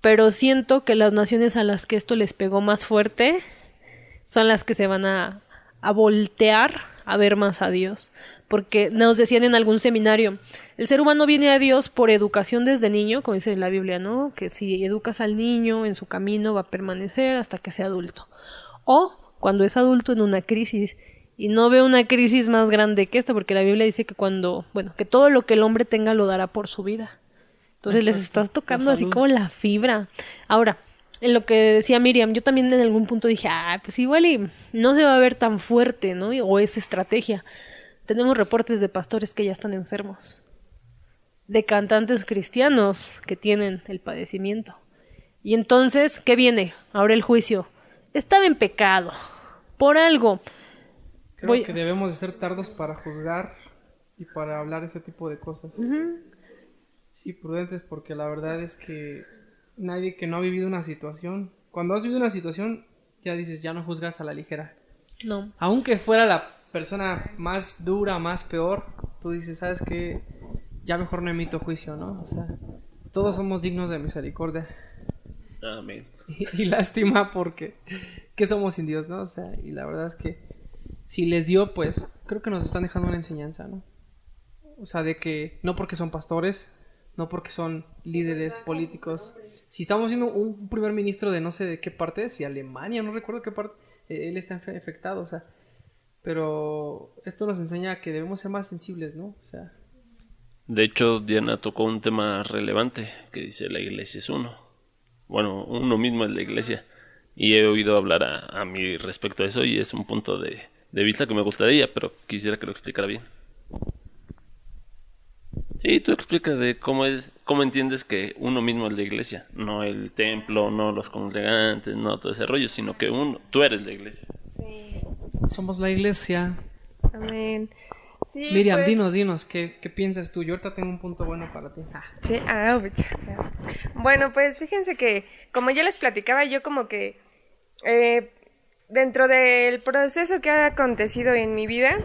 pero siento que las naciones a las que esto les pegó más fuerte son las que se van a, a voltear a ver más a Dios. Porque nos decían en algún seminario, el ser humano viene a Dios por educación desde niño, como dice la Biblia, ¿no? Que si educas al niño en su camino va a permanecer hasta que sea adulto. O cuando es adulto en una crisis. Y no veo una crisis más grande que esta, porque la Biblia dice que cuando, bueno, que todo lo que el hombre tenga lo dará por su vida. Entonces les estás tocando así como la fibra. Ahora, en lo que decía Miriam, yo también en algún punto dije, ah, pues igual y no se va a ver tan fuerte, ¿no? O es estrategia. Tenemos reportes de pastores que ya están enfermos, de cantantes cristianos que tienen el padecimiento. Y entonces, ¿qué viene? Ahora el juicio. Estaba en pecado. Por algo. Creo Voy- que debemos de ser tardos para juzgar y para hablar ese tipo de cosas. Sí, prudentes porque la verdad es que nadie que no ha vivido una situación, cuando has vivido una situación ya dices, ya no juzgas a la ligera. No. aunque fuera la persona más dura, más peor, tú dices, ¿sabes qué? Ya mejor no emito juicio, ¿no? O sea, todos somos dignos de misericordia Amén. y, y lástima porque que somos sin Dios, ¿no? O sea, y la verdad es que si les dio, pues creo que nos están dejando una enseñanza, ¿no? O sea, de que no porque son pastores, no porque son líderes políticos. Si estamos viendo un primer ministro de no sé de qué parte, si Alemania, no recuerdo qué parte, eh, él está infectado, o sea. Pero esto nos enseña que debemos ser más sensibles, ¿no? O sea, De hecho, Diana tocó un tema relevante que dice la iglesia es uno. Bueno, uno mismo es la iglesia. Y he oído hablar a, a mí respecto a eso y es un punto de, de vista que me gustaría, pero quisiera que lo explicara bien. Sí, tú explica de cómo es, cómo entiendes que uno mismo es la iglesia, no el templo, no los congregantes, no todo ese rollo, sino que uno, tú eres la iglesia. Sí, somos la iglesia. amén. Sí, Miriam, pues- dinos, dinos, ¿qué, ¿qué piensas tú? Yo ahorita tengo un punto bueno para ti. Ah, Sí, ah, bueno, pues fíjense que como yo les platicaba, yo como que eh, dentro del proceso que ha acontecido en mi vida,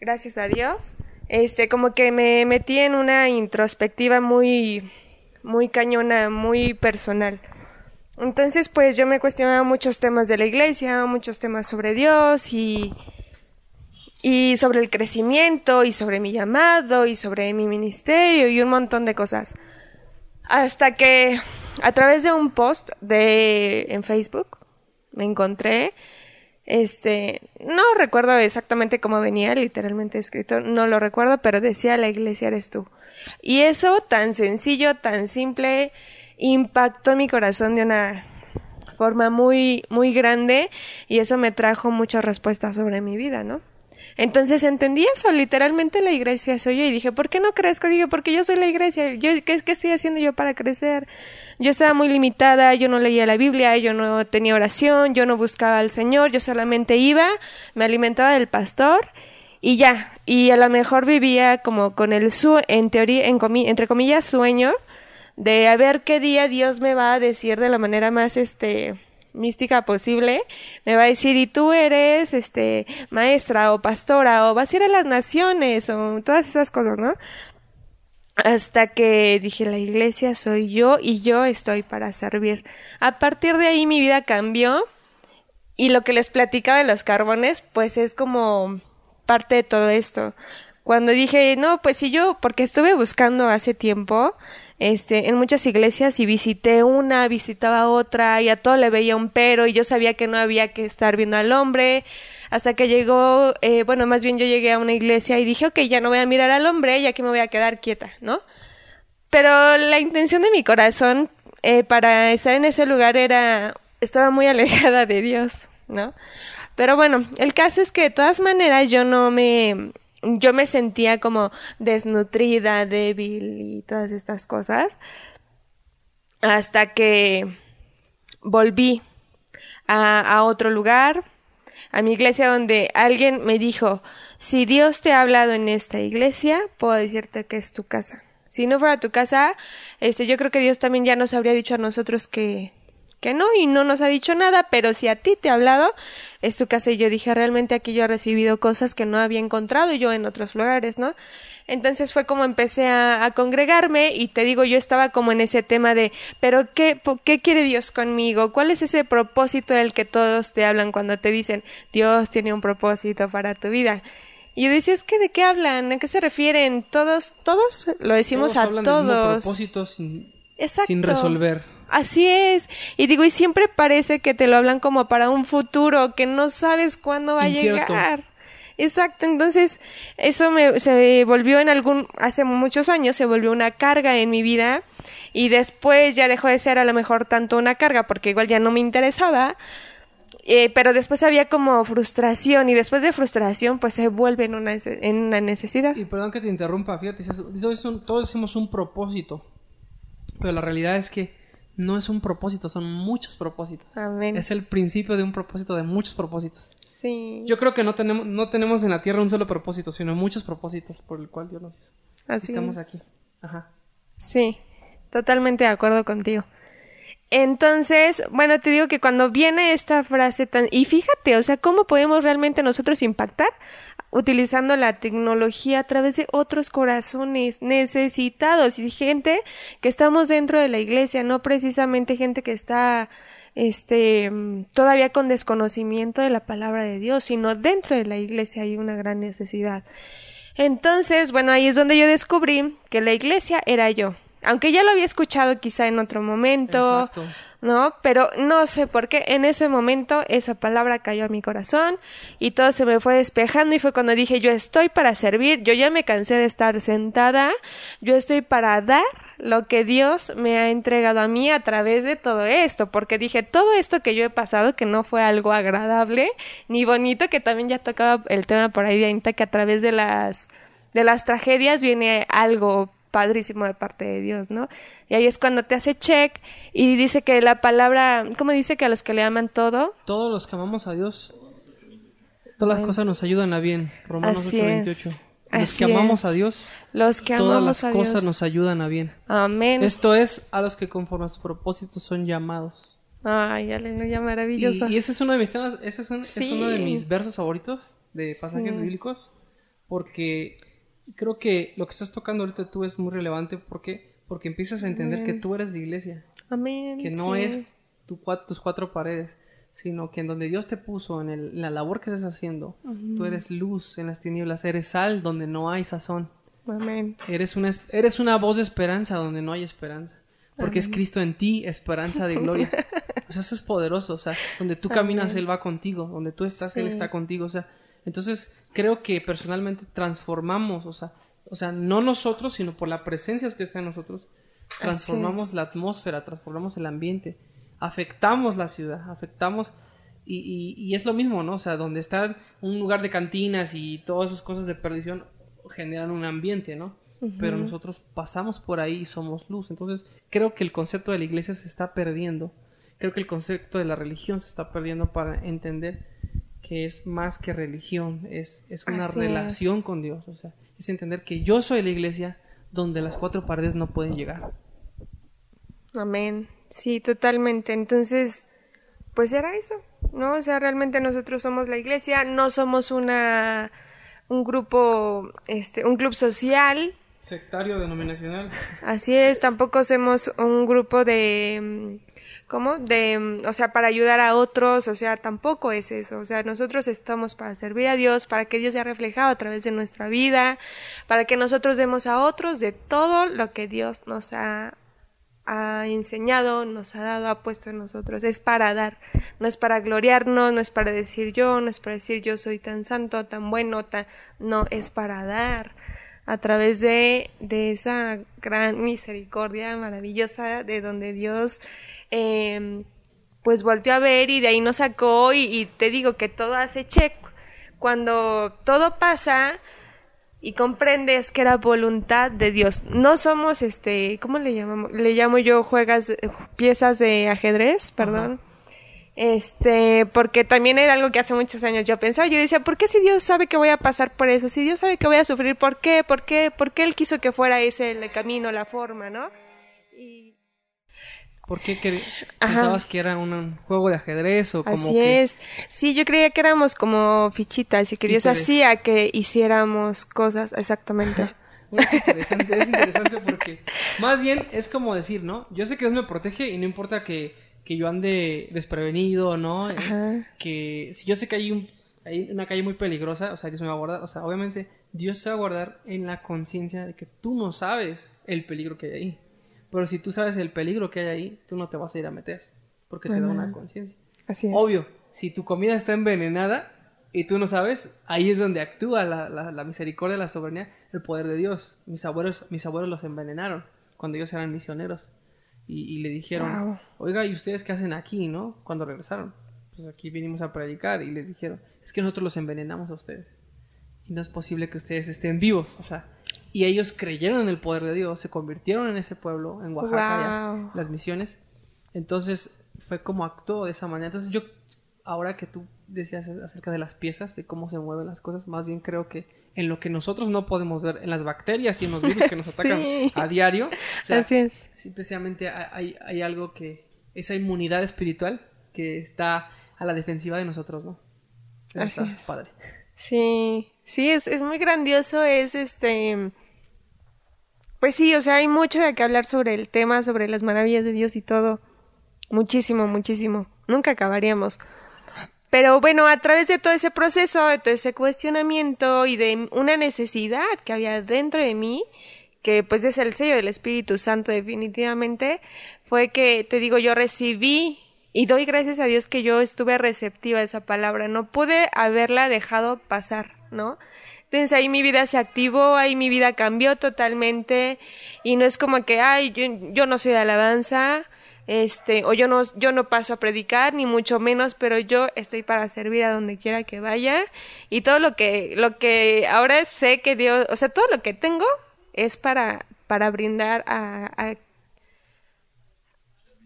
gracias a Dios, este, como que me metí en una introspectiva muy, muy cañona, muy personal. Entonces, pues yo me cuestionaba muchos temas de la iglesia, muchos temas sobre Dios y, y sobre el crecimiento y sobre mi llamado y sobre mi ministerio y un montón de cosas. Hasta que a través de un post de en Facebook me encontré este, no recuerdo exactamente cómo venía literalmente escrito, no lo recuerdo, pero decía la iglesia eres tú. Y eso tan sencillo, tan simple, impactó mi corazón de una forma muy, muy grande y eso me trajo muchas respuestas sobre mi vida, ¿no? Entonces entendí eso, literalmente la iglesia soy yo y dije, ¿por qué no crezco? Dije, porque yo soy la iglesia, yo, ¿qué, ¿qué estoy haciendo yo para crecer? Yo estaba muy limitada, yo no leía la Biblia, yo no tenía oración, yo no buscaba al Señor, yo solamente iba, me alimentaba del pastor y ya, y a lo mejor vivía como con el su en teoría, en entre comillas, sueño de a ver qué día Dios me va a decir de la manera más este mística posible, me va a decir, y tú eres, este, maestra o pastora, o vas a ir a las naciones, o todas esas cosas, ¿no? Hasta que dije, la iglesia soy yo y yo estoy para servir. A partir de ahí mi vida cambió y lo que les platicaba de los carbones, pues es como parte de todo esto. Cuando dije, no, pues si yo, porque estuve buscando hace tiempo, este, en muchas iglesias y visité una, visitaba otra y a todo le veía un pero y yo sabía que no había que estar viendo al hombre hasta que llegó, eh, bueno, más bien yo llegué a una iglesia y dije, ok, ya no voy a mirar al hombre, ya que me voy a quedar quieta, ¿no? Pero la intención de mi corazón eh, para estar en ese lugar era, estaba muy alejada de Dios, ¿no? Pero bueno, el caso es que de todas maneras yo no me, yo me sentía como desnutrida, débil y todas estas cosas. Hasta que volví a, otro lugar, a mi iglesia donde alguien me dijo, si Dios te ha hablado en esta iglesia, puedo decirte que es tu casa. Si no fuera tu casa, este, yo creo que Dios también ya nos habría dicho a nosotros que, que no y no nos ha dicho nada, pero si a ti te ha hablado, es tu casa y yo dije, realmente aquí yo he recibido cosas que no había encontrado yo en otros lugares, ¿no? Entonces fue como empecé a, a, congregarme y te digo, yo estaba como en ese tema de, pero ¿qué, ¿qué quiere Dios conmigo? ¿Cuál es ese propósito del que todos te hablan cuando te dicen, Dios tiene un propósito para tu vida? Y yo decía, es que ¿de qué hablan? ¿A qué se refieren? Todos, todos lo decimos todos a hablan todos. Del mismo propósito sin, Exacto. sin resolver. Así es. Y digo, y siempre parece que te lo hablan como para un futuro, que no sabes cuándo va Incierto. a llegar. Exacto, entonces eso me, se volvió en algún, hace muchos años se volvió una carga en mi vida y después ya dejó de ser a lo mejor tanto una carga porque igual ya no me interesaba, eh, pero después había como frustración y después de frustración pues se vuelve en una, en una necesidad. Y perdón que te interrumpa, fíjate, todos, un, todos decimos un propósito, pero la realidad es que no es un propósito, son muchos propósitos. Amén. Es el principio de un propósito de muchos propósitos. Sí. Yo creo que no tenemos, no tenemos en la tierra un solo propósito, sino muchos propósitos por el cual Dios nos hizo. Así Estamos es. aquí. Ajá. Sí, totalmente de acuerdo contigo. Entonces, bueno, te digo que cuando viene esta frase tan... Y fíjate, o sea, ¿cómo podemos realmente nosotros impactar? Utilizando la tecnología a través de otros corazones necesitados y gente que estamos dentro de la iglesia, no precisamente gente que está este todavía con desconocimiento de la palabra de Dios, sino dentro de la iglesia hay una gran necesidad. Entonces, bueno, ahí es donde yo descubrí que la iglesia era yo. Aunque ya lo había escuchado quizá en otro momento, Exacto. ¿No? Pero no sé por qué en ese momento esa palabra cayó a mi corazón y todo se me fue despejando y fue cuando dije yo estoy para servir, yo ya me cansé de estar sentada, yo estoy para dar lo que Dios me ha entregado a mí a través de todo esto, porque dije todo esto que yo he pasado que no fue algo agradable ni bonito, que también ya tocaba el tema por ahí de que a través de las de las tragedias viene algo padrísimo de parte de Dios, ¿no? Y ahí es cuando te hace check y dice que la palabra, ¿cómo dice que a los que le aman todo? Todos los que amamos a Dios, todas las Bueno. cosas nos ayudan a bien. Romanos Así 8:28. es. Los Así que amamos es. a Dios, Los que todas amamos las a cosas Dios. nos ayudan a bien. Amén. Esto es a los que conforme a sus propósitos son llamados. Ay, aleluya, Y, maravilloso. y ese es uno de mis temas, ese es, un- es Sí. uno de mis versos favoritos de pasajes Sí. bíblicos, porque creo que lo que estás tocando ahorita tú es muy relevante porque porque empiezas a entender que Amén. tú eres la iglesia, Amén. que no sí. es tu tus cuatro paredes, sino que en donde Dios te puso, en, el- en la labor que estás haciendo, tú eres luz en las tinieblas, eres sal donde no hay sazón, Amén. eres una, es- eres una voz de esperanza donde no hay esperanza, porque es Cristo en ti, esperanza de gloria. O sea, eso es poderoso, o sea, donde tú caminas, Amén. Él va contigo, donde tú estás, Él Sí. está contigo, o sea, entonces creo que personalmente transformamos, o sea, o sea, no nosotros, sino por la presencia que está en nosotros, transformamos la atmósfera, transformamos el ambiente, afectamos la ciudad, afectamos y, y, y es lo mismo, ¿no? O sea, donde está un lugar de cantinas y todas esas cosas de perdición generan un ambiente, ¿no? Pero nosotros pasamos por ahí y somos luz. Entonces, creo que el concepto de la iglesia se está perdiendo. Creo que el concepto de la religión se está perdiendo para entender que es más que religión, es, es una Así relación con Dios. O sea, es entender que yo soy la iglesia donde las cuatro paredes no pueden llegar. Amén. Sí, totalmente. Entonces, pues era eso, ¿no? O sea, realmente nosotros somos la iglesia, no somos una un grupo, este, un club social, Sectario denominacional. así es, tampoco somos un grupo de mm, ¿cómo? De, o sea, para ayudar a otros, o sea, tampoco es eso, o sea, nosotros estamos para servir a Dios, para que Dios sea reflejado a través de nuestra vida, para que nosotros demos a otros de todo lo que Dios nos ha ha enseñado, nos ha dado, ha puesto en nosotros. Es para dar, no es para gloriarnos, no es para decir yo, no es para decir yo soy tan santo, tan bueno, tan... No, es para dar a través de, de esa gran misericordia maravillosa de donde Dios eh, pues volteó a ver y de ahí nos sacó y, y te digo que todo hace check. Cuando todo pasa, y comprendes que era voluntad de Dios. No somos este, ¿cómo le llamamos? Le llamo yo juegas piezas de ajedrez, perdón. Este, porque también era algo que hace muchos años yo pensaba, yo decía, ¿por qué si Dios sabe que voy a pasar por eso? Si Dios sabe que voy a sufrir, ¿por qué? ¿Por qué? ¿Por qué él quiso que fuera ese el camino, la forma, no? Y ¿Por qué Ajá. pensabas que era un juego de ajedrez o como Así que es. Sí, yo creía que éramos como fichitas y que Dios hacía que hiciéramos cosas exactamente. Bueno, es interesante, es interesante porque más bien es como decir, ¿no? Yo sé que Dios me protege y no importa que, que yo ande desprevenido, ¿no? Eh, Ajá. Que si yo sé que hay, un, hay una calle muy peligrosa, o sea, Dios me va a guardar, o sea, obviamente Dios se va a guardar en la conciencia de que tú no sabes el peligro que hay ahí. Pero si tú sabes el peligro que hay ahí, tú no te vas a ir a meter, porque te da una conciencia. Así es. Obvio, si tu comida está envenenada y tú no sabes, ahí es donde actúa la, la, la misericordia, la soberanía, el poder de Dios. Mis abuelos, mis abuelos los envenenaron cuando ellos eran misioneros y, y le dijeron, Wow. oiga, ¿y ustedes qué hacen aquí, no? Cuando regresaron. Pues aquí vinimos a predicar y les dijeron, es que nosotros los envenenamos a ustedes. Y no es posible que ustedes estén vivos, o sea. Y ellos creyeron en el poder de Dios, se convirtieron en ese pueblo, en Oaxaca, ya, las misiones. Entonces fue como actuó de esa manera. Entonces yo, ahora que tú decías acerca de las piezas, de cómo se mueven las cosas, más bien creo que en lo que nosotros no podemos ver, en las bacterias y en los virus que nos atacan Sí. a diario, o sea, Así es. sí, precisamente hay, hay- hay algo que, esa inmunidad espiritual que está a la defensiva de nosotros, ¿no? Eso Así está es. padre. Sí, sí, es, es muy grandioso, es este... Pues sí, o sea, hay mucho de qué hablar sobre el tema, sobre las maravillas de Dios y todo. Muchísimo, muchísimo. Nunca acabaríamos. Pero bueno, a través de todo ese proceso, de todo ese cuestionamiento y de una necesidad que había dentro de mí, que pues es el sello del Espíritu Santo definitivamente, fue que, te digo, yo recibí y doy gracias a Dios que yo estuve receptiva a esa palabra, no pude haberla dejado pasar, ¿no? Entonces ahí mi vida se activó, ahí mi vida cambió totalmente y no es como que, ay, yo, yo no soy de alabanza, este, o yo no, yo no paso a predicar, ni mucho menos, pero yo estoy para servir a donde quiera que vaya y todo lo que, lo que ahora sé que Dios, o sea, todo lo que tengo es para, para brindar a, a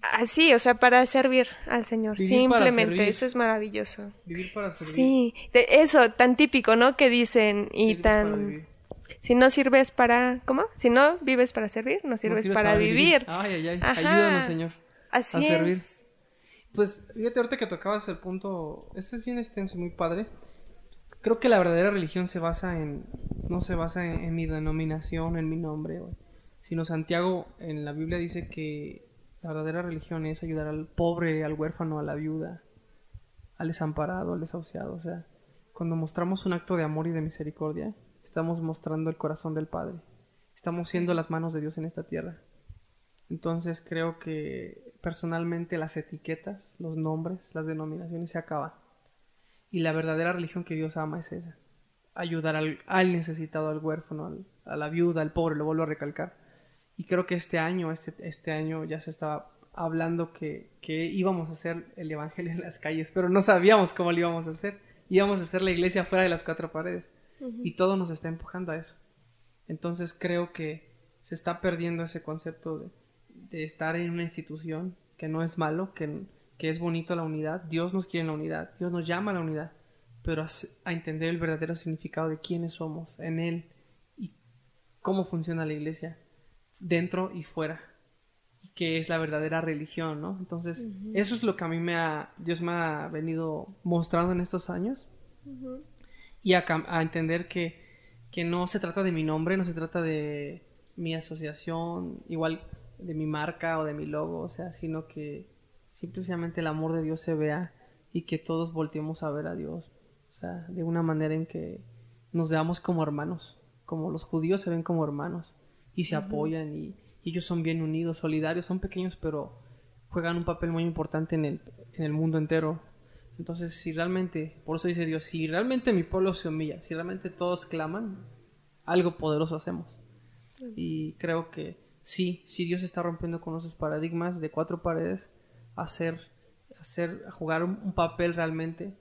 Así, o sea, para servir al Señor. Vivir Simplemente, eso es maravilloso. Vivir para servir. Sí, de eso, tan típico, ¿no? Que dicen y para tan... vivir. Si no sirves para... ¿Cómo? Si no vives para servir, no sirves sirves para, para vivir. Ay, ay, ay. Ajá. Ayúdanos, Señor. Así a es. servir. Pues fíjate ahorita que tocabas el punto, este es bien extenso y muy padre. Creo que la verdadera religión se basa en no se basa en, mi denominación, en mi nombre, sino Santiago en la Biblia dice que la verdadera religión es ayudar al pobre, al huérfano, a la viuda, al desamparado, al desahuciado. O sea, cuando mostramos un acto de amor y de misericordia, estamos mostrando el corazón del Padre. Estamos siendo las manos de Dios en esta tierra. Entonces creo que personalmente las etiquetas, los nombres, las denominaciones se acaban. Y la verdadera religión que Dios ama es esa. Ayudar al, necesitado, al huérfano, a la viuda, al pobre, lo vuelvo a recalcar. Y creo que este año, este, este año ya se estaba hablando que, que íbamos a hacer el Evangelio en las calles, pero no sabíamos cómo lo íbamos a hacer. Íbamos a hacer la iglesia fuera de las cuatro paredes. Y todo nos está empujando a eso. Entonces creo que se está perdiendo ese concepto de, de estar en una institución, que no es malo, que, que, es bonito la unidad. Dios nos quiere en la unidad, Dios nos llama a la unidad, pero a, a entender el verdadero significado de quiénes somos en Él y cómo funciona la iglesia dentro y fuera que es la verdadera religión, ¿no? Entonces, eso es lo que a mí me ha, Dios me ha venido mostrando en estos años. Y a, a, entender que, que no se trata de mi nombre, no se trata de mi asociación, igual de mi marca o de mi logo, o sea, sino que simplemente el amor de Dios se vea y que todos volteemos a ver a Dios, o sea, de una manera en que nos veamos como hermanos, como los judíos se ven como hermanos y se apoyan y, ellos son bien unidos, solidarios, son pequeños pero juegan un papel muy importante en el, en el mundo entero. Entonces, si realmente, por eso dice Dios, si realmente mi pueblo se humilla, si realmente todos claman, algo poderoso hacemos. Y creo que sí, si Dios está rompiendo con esos paradigmas de cuatro paredes, hacer, hacer, jugar un, papel realmente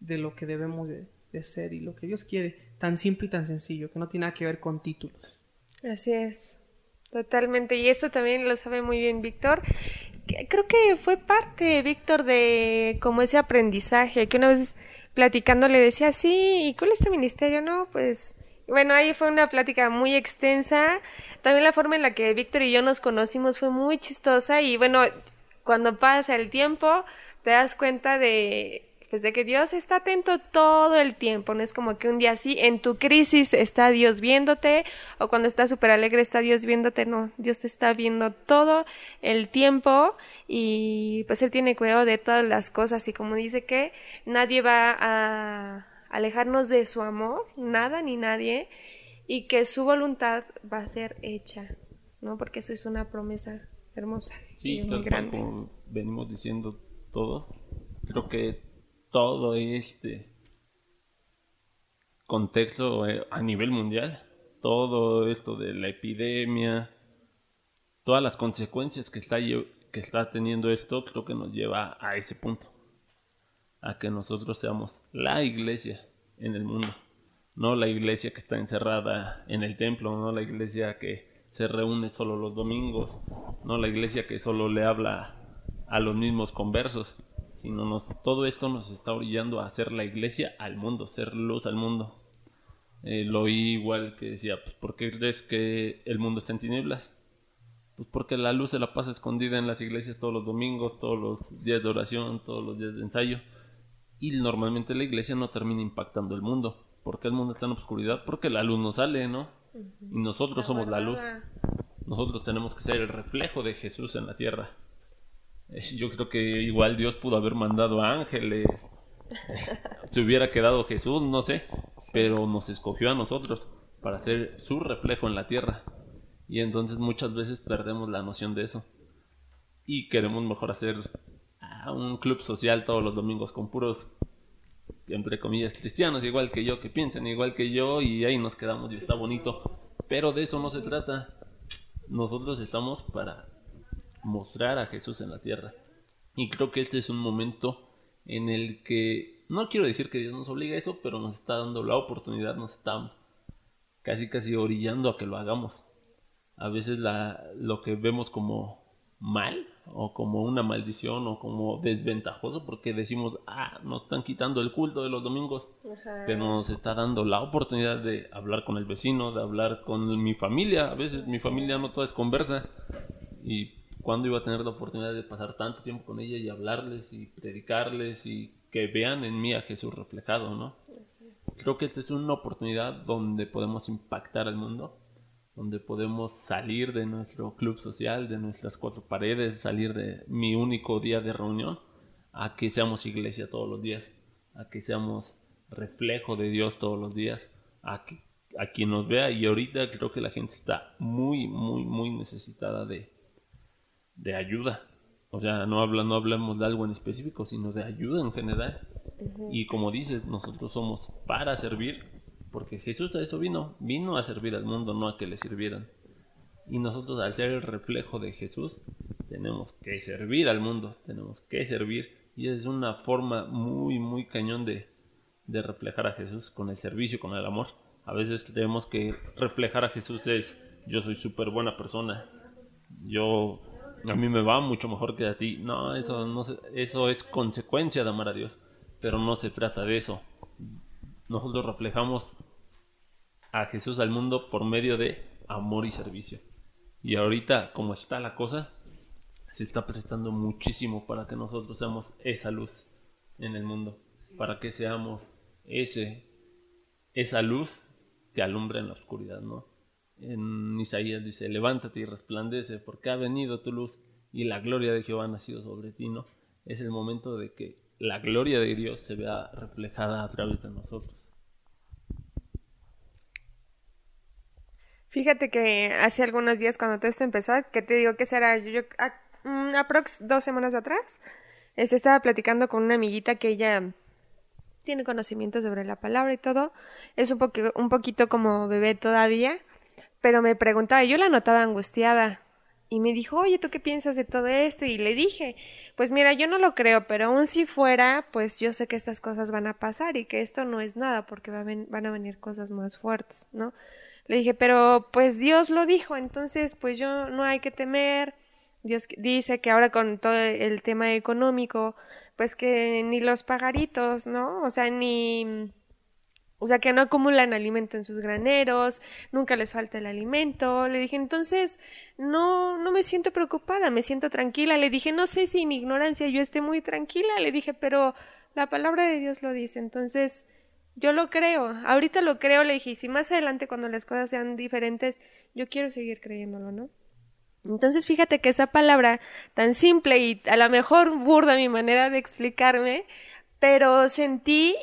de lo que debemos de, de ser y lo que Dios quiere, tan simple y tan sencillo, que no tiene nada que ver con títulos. Así es, totalmente. Y esto también lo sabe muy bien Víctor. Creo que fue parte, Víctor, de como ese aprendizaje, que una vez platicando le decía, sí, ¿y cuál es tu ministerio? No, pues, bueno, ahí fue una plática muy extensa. También la forma en la que Víctor y yo nos conocimos fue muy chistosa y bueno, cuando pasa el tiempo te das cuenta de pues de que Dios está atento todo el tiempo, no es como que un día así, en tu crisis está Dios viéndote, o cuando estás súper alegre está Dios viéndote, no, Dios te está viendo todo el tiempo y pues Él tiene cuidado de todas las cosas y como dice que nadie va a alejarnos de su amor, nada ni nadie, y que su voluntad va a ser hecha, ¿no? Porque eso es una promesa hermosa. Sí, y muy grande. como venimos diciendo todos, creo que todo este contexto eh, a nivel mundial, todo esto de la epidemia, todas las consecuencias que está, que está teniendo esto, creo que nos lleva a ese punto, a que nosotros seamos la iglesia en el mundo, no la iglesia que está encerrada en el templo, no la iglesia que se reúne solo los domingos, no la iglesia que solo le habla a los mismos conversos, sino nos, todo esto nos está orillando a hacer la iglesia al mundo, ser luz al mundo. Eh, lo oí igual que decía, pues ¿por qué crees que el mundo está en tinieblas? Pues porque la luz se la pasa escondida en las iglesias todos los domingos, todos los días de oración, todos los días de ensayo. Y normalmente la iglesia no termina impactando el mundo. ¿Por qué el mundo está en oscuridad? Porque la luz no sale, ¿no? Y nosotros somos la luz. Nosotros tenemos que ser el reflejo de Jesús en la tierra. Yo creo que igual Dios pudo haber mandado ángeles. Se hubiera quedado Jesús, no sé. Pero nos escogió a nosotros para ser su reflejo en la tierra. Y entonces muchas veces perdemos la noción de eso. Y queremos mejor hacer un club social todos los domingos con puros, entre comillas, cristianos, igual que yo, que piensen igual que yo, y ahí nos quedamos y está bonito. Pero de eso no se trata. Nosotros estamos para mostrar a Jesús en la tierra. Y creo que este es un momento en el que, no quiero decir que Dios nos obliga a eso, pero nos está dando la oportunidad, nos está casi casi orillando a que lo hagamos. A veces la, lo que vemos como mal o como una maldición o como desventajoso porque decimos, ah, nos están quitando el culto de los domingos, pero nos está dando la oportunidad de hablar con el vecino, de hablar con mi familia, a veces mi familia no toda es conversa y cuándo iba a tener la oportunidad de pasar tanto tiempo con ella y hablarles y predicarles y que vean en mí a Jesús reflejado, ¿no? Creo que esta es una oportunidad donde podemos impactar al mundo, donde podemos salir de nuestro club social, de nuestras cuatro paredes, salir de mi único día de reunión, a que seamos iglesia todos los días, a que seamos reflejo de Dios todos los días, a, que, a quien nos vea. Y ahorita creo que la gente está muy, muy, muy necesitada de, de ayuda. O sea, no, habla, no hablamos de algo en específico, sino de ayuda en general. Y como dices, nosotros somos para servir, porque Jesús a eso vino, vino a servir al mundo, no a que le sirvieran. Y nosotros al ser el reflejo de Jesús, tenemos que servir al mundo, tenemos que servir. Y es una forma muy, muy cañón de, de reflejar a Jesús con el servicio, con el amor. A veces creemos que reflejar a Jesús es yo soy súper buena persona, yo a mí me va mucho mejor que a ti. No, eso no eso es consecuencia de amar a Dios, pero no se trata de eso. Nosotros reflejamos a Jesús al mundo por medio de amor y servicio. Y ahorita, como está la cosa, se está prestando muchísimo para que nosotros seamos esa luz en el mundo, para que seamos ese esa luz que alumbra en la oscuridad, ¿no? En Isaías dice, levántate y resplandece, porque ha venido tu luz y la gloria de Jehová ha nacido sobre ti, ¿no? Es el momento de que la gloria de Dios se vea reflejada a través de nosotros. Fíjate que hace algunos días cuando todo esto empezó, que te digo que será yo, mm, aprox dos semanas atrás, este, estaba platicando con una amiguita que ella tiene conocimiento sobre la palabra y todo, es un, un poquito como bebé todavía, pero me preguntaba, yo la notaba angustiada y me dijo, oye, ¿tú qué piensas de todo esto? Y le dije, pues mira, yo no lo creo, pero aún si fuera, pues yo sé que estas cosas van a pasar y que esto no es nada porque van a venir cosas más fuertes, ¿no? Le dije, pero pues Dios lo dijo, entonces pues yo no hay que temer. Dios dice que ahora con todo el tema económico, pues que ni los pagaritos, ¿no? O sea, ni o sea, que no acumulan alimento en sus graneros, nunca les falta el alimento. Le dije, entonces, no, no me siento preocupada, me siento tranquila. Le dije, no sé si en ignorancia yo esté muy tranquila. Le dije, pero la palabra de Dios lo dice. Entonces, yo lo creo. Ahorita lo creo, le dije, y si más adelante cuando las cosas sean diferentes, yo quiero seguir creyéndolo, ¿no? Entonces, fíjate que esa palabra tan simple y a lo mejor burda mi manera de explicarme, pero sentí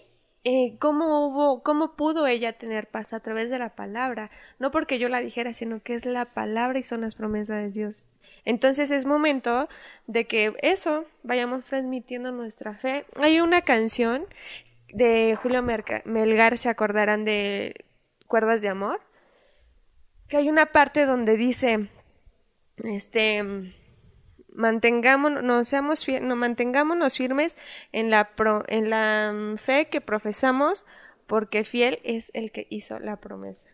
eh, cómo hubo, cómo pudo ella tener paz a través de la palabra, no porque yo la dijera, sino que es la palabra y son las promesas de Dios. Entonces es momento de que eso vayamos transmitiendo nuestra fe. Hay una canción de Julio Melgar, se acordarán de Cuerdas de Amor, que hay una parte donde dice, este, mantengámonos, no seamos no, mantengámonos firmes en la, en la mm, fe que profesamos, porque fiel es el que hizo la promesa.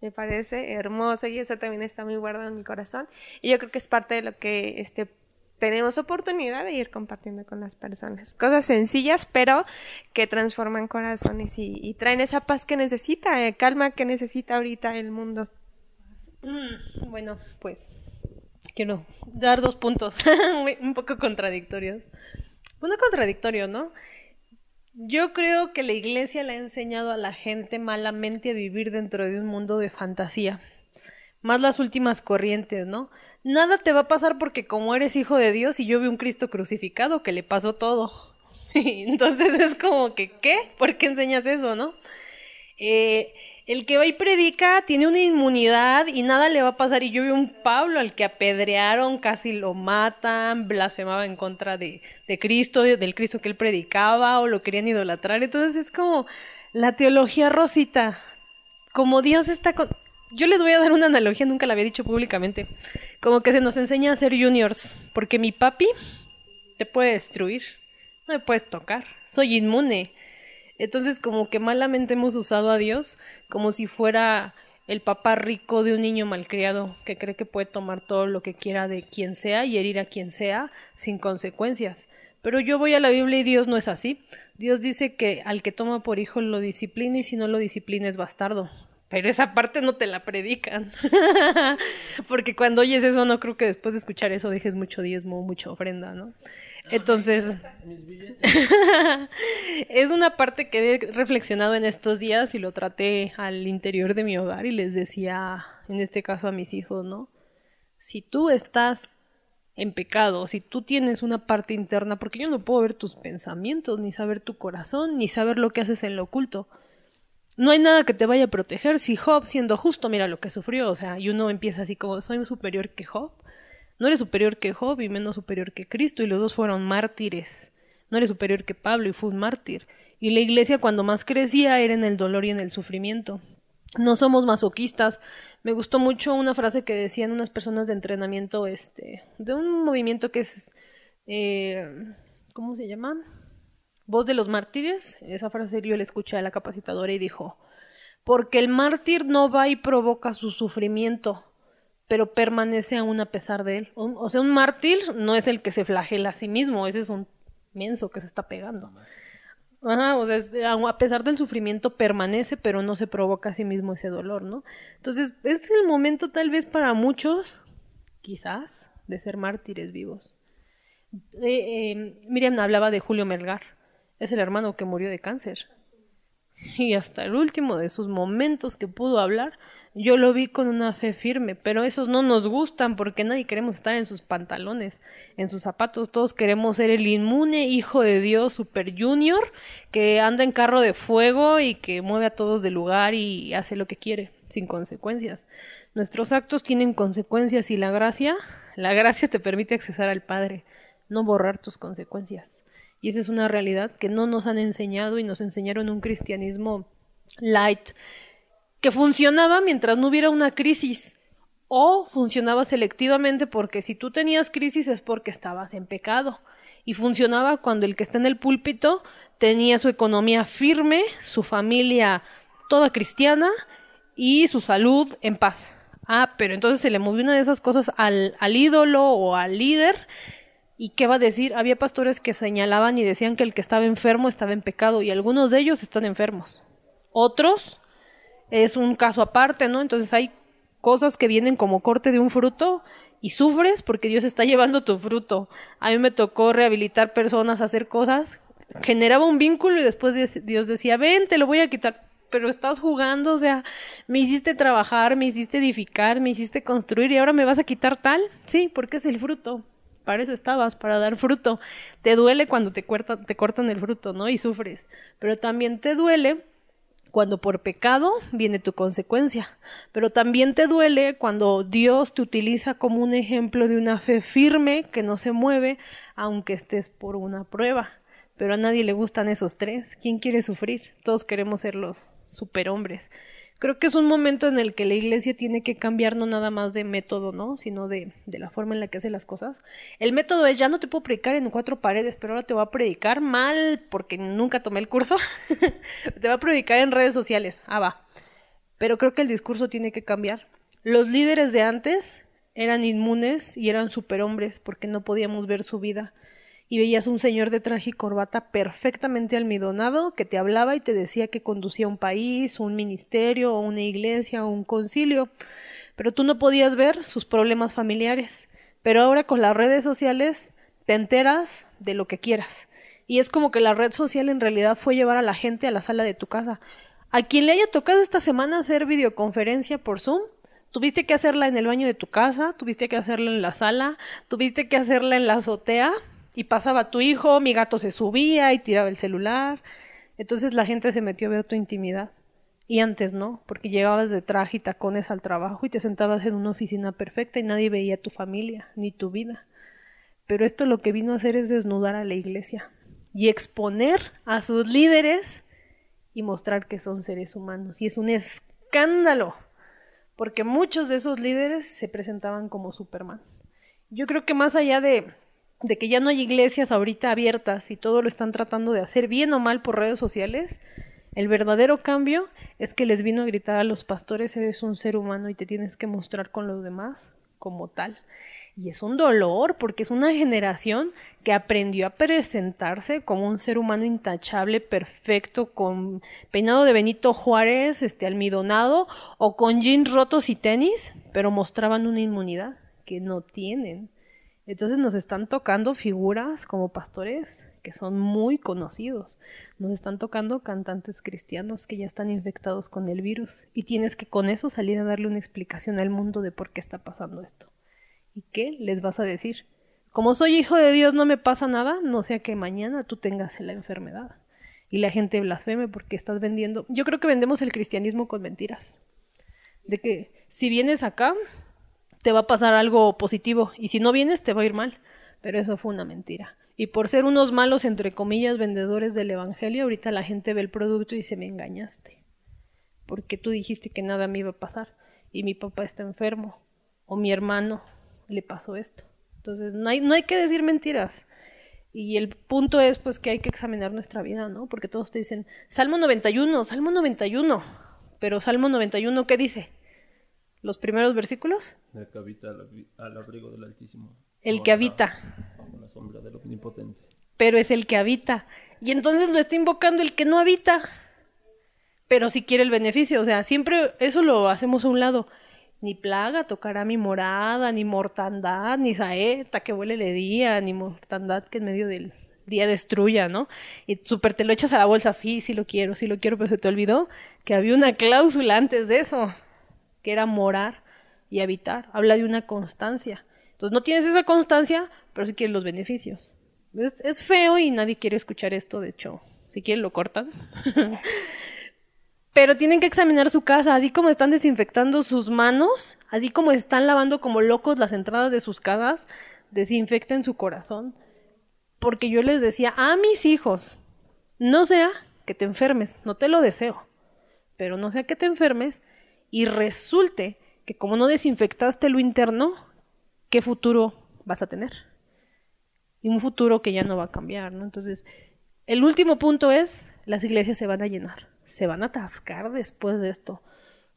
Me parece hermoso y eso también está muy guardado en mi corazón. Y yo creo que es parte de lo que este, tenemos oportunidad de ir compartiendo con las personas. Cosas sencillas, pero que transforman corazones y, traen esa paz que necesita, eh, calma que necesita ahorita el mundo. Mm, bueno, pues quiero dar dos puntos un poco contradictorios. Uno contradictorio, ¿no? Yo creo que la iglesia le ha enseñado a la gente malamente a vivir dentro de un mundo de fantasía. Más las últimas corrientes, ¿no? Nada te va a pasar porque como eres hijo de Dios y yo vi un Cristo crucificado que le pasó todo. Entonces es como que, ¿qué? ¿Por qué enseñas eso, no? Eh, el que va y predica tiene una inmunidad y nada le va a pasar. Y yo vi un Pablo al que apedrearon, casi lo matan, blasfemaba en contra de, Cristo, del Cristo que él predicaba, o lo querían idolatrar. Entonces es como la teología rosita. Como Dios está con... Yo les voy a dar una analogía, nunca la había dicho públicamente. Como que se nos enseña a ser juniors, porque mi papi te puede destruir, no me puedes tocar, soy inmune. Entonces como que malamente hemos usado a Dios como si fuera el papá rico de un niño malcriado que cree que puede tomar todo lo que quiera de quien sea y herir a quien sea sin consecuencias. Pero yo voy a la Biblia y Dios no es así. Dios dice que al que toma por hijo lo disciplina y si no lo disciplina es bastardo. Pero esa parte no te la predican. Porque cuando oyes eso no creo que después de escuchar eso dejes mucho diezmo, mucha ofrenda, ¿no? Entonces, es una parte que he reflexionado en estos días y lo traté al interior de mi hogar y les decía, en este caso a mis hijos, ¿no? Si tú estás en pecado, si tú tienes una parte interna, porque yo no puedo ver tus pensamientos, ni saber tu corazón, ni saber lo que haces en lo oculto. No hay nada que te vaya a proteger. Si Job, siendo justo, mira lo que sufrió, o sea, y uno empieza así como, soy superior que Job. No eres superior que Job y menos superior que Cristo, y los dos fueron mártires. No eres superior que Pablo y fue un mártir. Y la iglesia cuando más crecía era en el dolor y en el sufrimiento. No somos masoquistas. Me gustó mucho una frase que decían unas personas de entrenamiento, este, de un movimiento que es, eh, ¿cómo se llama? Voz de los mártires. Esa frase yo la escuché a la capacitadora y dijo, porque el mártir no va y provoca su sufrimiento, pero permanece aún a pesar de él. O, sea, un mártir no es el que se flagela a sí mismo, ese es un menso que se está pegando. O sea, a pesar del sufrimiento permanece, pero no se provoca a sí mismo ese dolor, ¿no? Entonces, es el momento tal vez para muchos, quizás, de ser mártires vivos. Eh, eh, Miriam hablaba de Julio Melgar, es el hermano que murió de cáncer. Y hasta el último de sus momentos que pudo hablar, yo lo vi con una fe firme, pero esos no nos gustan porque nadie queremos estar en sus pantalones, en sus zapatos, todos queremos ser el inmune hijo de Dios super junior que anda en carro de fuego y que mueve a todos del lugar y hace lo que quiere, sin consecuencias. Nuestros actos tienen consecuencias y la gracia, la gracia te permite accesar al Padre, no borrar tus consecuencias. Y esa es una realidad que no nos han enseñado y nos enseñaron un cristianismo light, que funcionaba mientras no hubiera una crisis o funcionaba selectivamente porque si tú tenías crisis es porque estabas en pecado y funcionaba cuando el que está en el púlpito tenía su economía firme, su familia toda cristiana y su salud en paz. Ah, pero entonces se le movió una de esas cosas al, al ídolo o al líder ¿Y qué va a decir? Había pastores que señalaban y decían que el que estaba enfermo estaba en pecado y algunos de ellos están enfermos. Otros es un caso aparte, ¿no? Entonces hay cosas que vienen como corte de un fruto y sufres porque Dios está llevando tu fruto. A mí me tocó rehabilitar personas, hacer cosas, generaba un vínculo y después Dios decía, ven, te lo voy a quitar, pero estás jugando, o sea, me hiciste trabajar, me hiciste edificar, me hiciste construir y ahora me vas a quitar tal. Sí, porque es el fruto. Para eso estabas, para dar fruto. Te duele cuando te, te cortan el fruto, ¿no? Y sufres. Pero también te duele cuando por pecado viene tu consecuencia, pero también te duele cuando Dios te utiliza como un ejemplo de una fe firme que no se mueve aunque estés por una prueba. Pero a nadie le gustan esos tres. ¿Quién quiere sufrir? Todos queremos ser los superhombres creo que es un momento en el que la iglesia tiene que cambiar no nada más de método, ¿no? Sino de, de, la forma en la que hace las cosas. El método es ya no te puedo predicar en cuatro paredes, pero ahora te voy a predicar mal porque nunca tomé el curso. te voy a predicar en redes sociales. Ah, va. Pero creo que el discurso tiene que cambiar. Los líderes de antes eran inmunes y eran superhombres porque no podíamos ver su vida y veías un señor de traje y corbata perfectamente almidonado que te hablaba y te decía que conducía un país, un ministerio, una iglesia, o un concilio, pero tú no podías ver sus problemas familiares. Pero ahora con las redes sociales te enteras de lo que quieras. Y es como que la red social en realidad fue llevar a la gente a la sala de tu casa. A quien le haya tocado esta semana hacer videoconferencia por Zoom, tuviste que hacerla en el baño de tu casa, tuviste que hacerla en la sala, tuviste que hacerla en la azotea, y pasaba tu hijo, mi gato se subía y tiraba el celular. Entonces la gente se metió a ver tu intimidad. Y antes no, porque llegabas de traje y tacones al trabajo y te sentabas en una oficina perfecta y nadie veía tu familia ni tu vida. Pero esto lo que vino a hacer es desnudar a la iglesia y exponer a sus líderes y mostrar que son seres humanos. Y es un escándalo, porque muchos de esos líderes se presentaban como Superman. Yo creo que más allá de de que ya no hay iglesias ahorita abiertas y todo lo están tratando de hacer bien o mal por redes sociales, el verdadero cambio es que les vino a gritar a los pastores, eres un ser humano y te tienes que mostrar con los demás como tal. Y es un dolor porque es una generación que aprendió a presentarse como un ser humano intachable, perfecto, con peinado de Benito Juárez, este almidonado o con jeans rotos y tenis, pero mostraban una inmunidad que no tienen Entonces nos están tocando figuras como pastores que son muy conocidos. Nos están tocando cantantes cristianos que ya están infectados con el virus y tienes que con eso salir a darle una explicación al mundo de por qué está pasando esto. ¿Y qué les vas a decir? Como soy hijo de Dios no me pasa nada, no sea que mañana tú tengas la enfermedad. Y la gente blasfeme porque estás vendiendo. Yo creo que vendemos el cristianismo con mentiras. De que si vienes acá, te va a pasar algo positivo y si no vienes, te va a ir mal. Pero eso fue una mentira. Y por ser unos malos, entre comillas, vendedores del Evangelio, ahorita la gente ve el producto y dice, me engañaste. Porque tú dijiste que nada me iba a pasar. Y mi papá está enfermo. O mi hermano le pasó esto. Entonces, no hay, no hay que decir mentiras. Y el punto es, pues, que hay que examinar nuestra vida, ¿no? Porque todos te dicen, Salmo 91, Salmo 91. Pero Salmo 91, ¿qué dice? ¿Los primeros versículos? El que habita al, abrigo del Altísimo. El que habita. la sombra del Omnipotente. Pero es el que habita. Y entonces lo está invocando el que no habita. Pero si quiere el beneficio. O sea, siempre eso lo hacemos a un lado ni plaga tocará mi morada, ni mortandad, ni saeta que huele de día, ni mortandad que en medio del día destruya, ¿no? Y súper te lo echas a la bolsa, sí, sí lo quiero, sí lo quiero, pero se te olvidó que había una cláusula antes de eso, que era morar y habitar. Habla de una constancia. Entonces no tienes esa constancia, pero sí quieres los beneficios. Es, es feo y nadie quiere escuchar esto, de hecho, si quieren lo cortan. Pero tienen que examinar su casa, así como están desinfectando sus manos, así como están lavando como locos las entradas de sus casas, desinfecten su corazón. Porque yo les decía a mis hijos, no sea que te enfermes, no te lo deseo, pero no sea que te enfermes y resulte que como no desinfectaste lo interno, ¿qué futuro vas a tener? Y un futuro que ya no va a cambiar, ¿no? Entonces, el último punto es, las iglesias se van a llenar se van a atascar después de esto.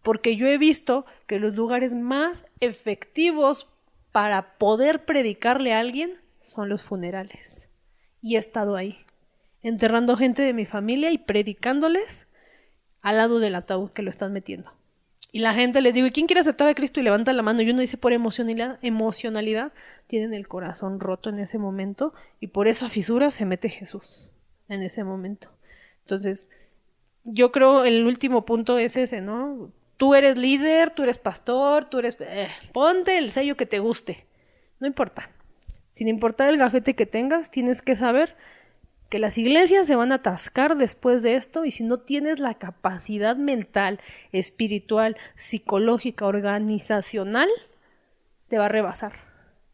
Porque yo he visto que los lugares más efectivos para poder predicarle a alguien son los funerales. Y he estado ahí, enterrando gente de mi familia y predicándoles al lado del ataúd que lo están metiendo. Y la gente les digo, ¿y quién quiere aceptar a Cristo? Y levanta la mano. Y uno dice, por emocionalidad, emocionalidad, tienen el corazón roto en ese momento y por esa fisura se mete Jesús en ese momento. Entonces, yo creo el último punto es ese, ¿no? Tú eres líder, tú eres pastor, tú eres... Eh, ponte el sello que te guste. No importa. Sin importar el gafete que tengas, tienes que saber que las iglesias se van a atascar después de esto y si no tienes la capacidad mental, espiritual, psicológica, organizacional, te va a rebasar.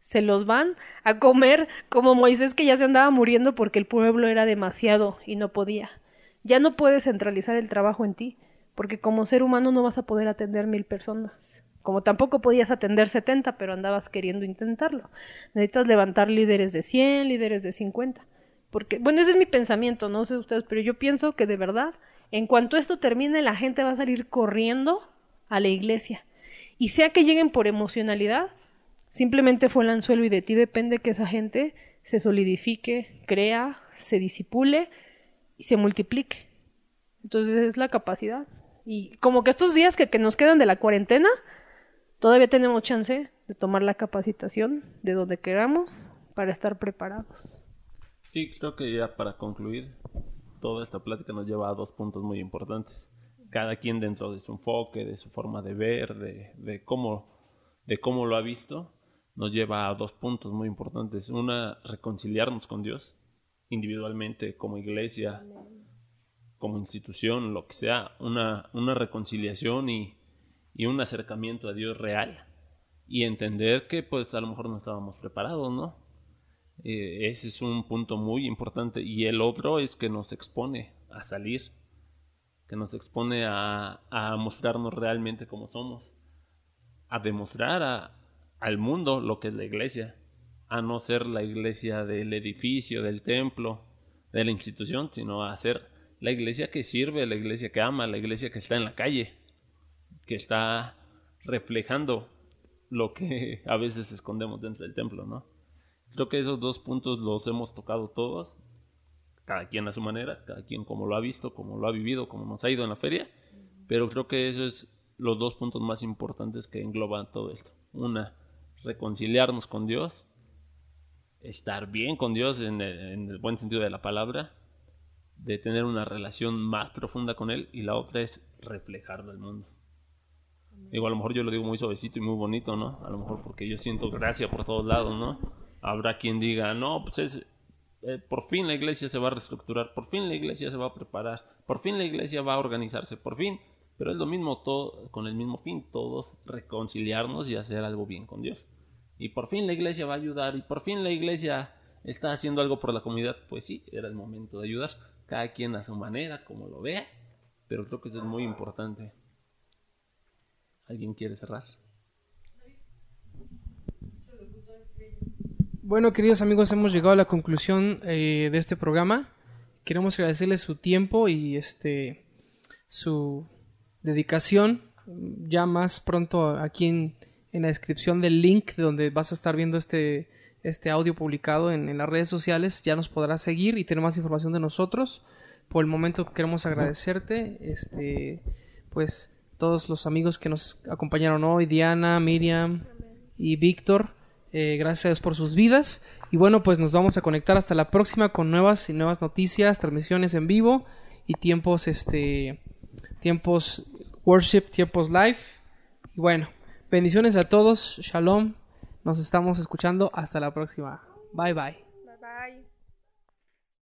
Se los van a comer como Moisés que ya se andaba muriendo porque el pueblo era demasiado y no podía. Ya no puedes centralizar el trabajo en ti, porque como ser humano no vas a poder atender mil personas. Como tampoco podías atender 70, pero andabas queriendo intentarlo. Necesitas levantar líderes de 100, líderes de 50. Porque, bueno, ese es mi pensamiento, no sé ustedes, pero yo pienso que de verdad, en cuanto esto termine, la gente va a salir corriendo a la iglesia. Y sea que lleguen por emocionalidad, simplemente fue el anzuelo y de ti depende que esa gente se solidifique, crea, se disipule y se multiplique. Entonces es la capacidad. Y como que estos días que, que nos quedan de la cuarentena, todavía tenemos chance de tomar la capacitación de donde queramos para estar preparados. Sí, creo que ya para concluir, toda esta plática nos lleva a dos puntos muy importantes. Cada quien dentro de su enfoque, de su forma de ver, de, de cómo, de cómo lo ha visto, nos lleva a dos puntos muy importantes. Una, reconciliarnos con Dios individualmente, como iglesia, como institución, lo que sea, una, una reconciliación y, y, un acercamiento a Dios real. Y entender que pues a lo mejor no estábamos preparados, ¿no? Eh, ese es un punto muy importante. Y el otro es que nos expone a salir, que nos expone a, mostrarnos realmente como somos, a demostrar a, al mundo lo que es la iglesia a no ser la iglesia del edificio, del templo, de la institución, sino a ser la iglesia que sirve, la iglesia que ama, la iglesia que está en la calle, que está reflejando lo que a veces escondemos dentro del templo, ¿no? Creo que esos dos puntos los hemos tocado todos, cada quien a su manera, cada quien como lo ha visto, como lo ha vivido, como nos ha ido en la feria, pero creo que esos es los dos puntos más importantes que engloban todo esto. Una, reconciliarnos con Dios estar bien con Dios en el, buen sentido de la palabra, de tener una relación más profunda con Él y la otra es reflejarlo al mundo. Digo, a lo mejor yo lo digo muy suavecito y muy bonito, ¿no? A lo mejor porque yo siento gracia por todos lados, ¿no? Habrá quien diga, no, pues es, eh, por fin la iglesia se va a reestructurar, por fin la iglesia se va a preparar, por fin la iglesia va a organizarse, por fin, pero es lo mismo todo, con el mismo fin, todos reconciliarnos y hacer algo bien con Dios y por fin la iglesia va a ayudar y por fin la iglesia está haciendo algo por la comunidad, pues sí, era el momento de ayudar, cada quien a su manera, como lo vea, pero creo que eso es muy importante. ¿Alguien quiere cerrar? Bueno, queridos amigos, hemos llegado a la conclusión eh, de este programa. Queremos agradecerles su tiempo y este su dedicación. Ya más pronto aquí en en la descripción del link donde vas a estar viendo este, este audio publicado en, las redes sociales. Ya nos podrás seguir y tener más información de nosotros. Por el momento queremos agradecerte, este, pues todos los amigos que nos acompañaron hoy, Diana, Miriam y Víctor. Eh, gracias a Dios por sus vidas. Y bueno, pues nos vamos a conectar hasta la próxima con nuevas y nuevas noticias, transmisiones en vivo y tiempos, este, tiempos worship, tiempos live. Y bueno, Bendiciones a todos. Shalom. Nos estamos escuchando. Hasta la próxima. Bye bye. Bye bye.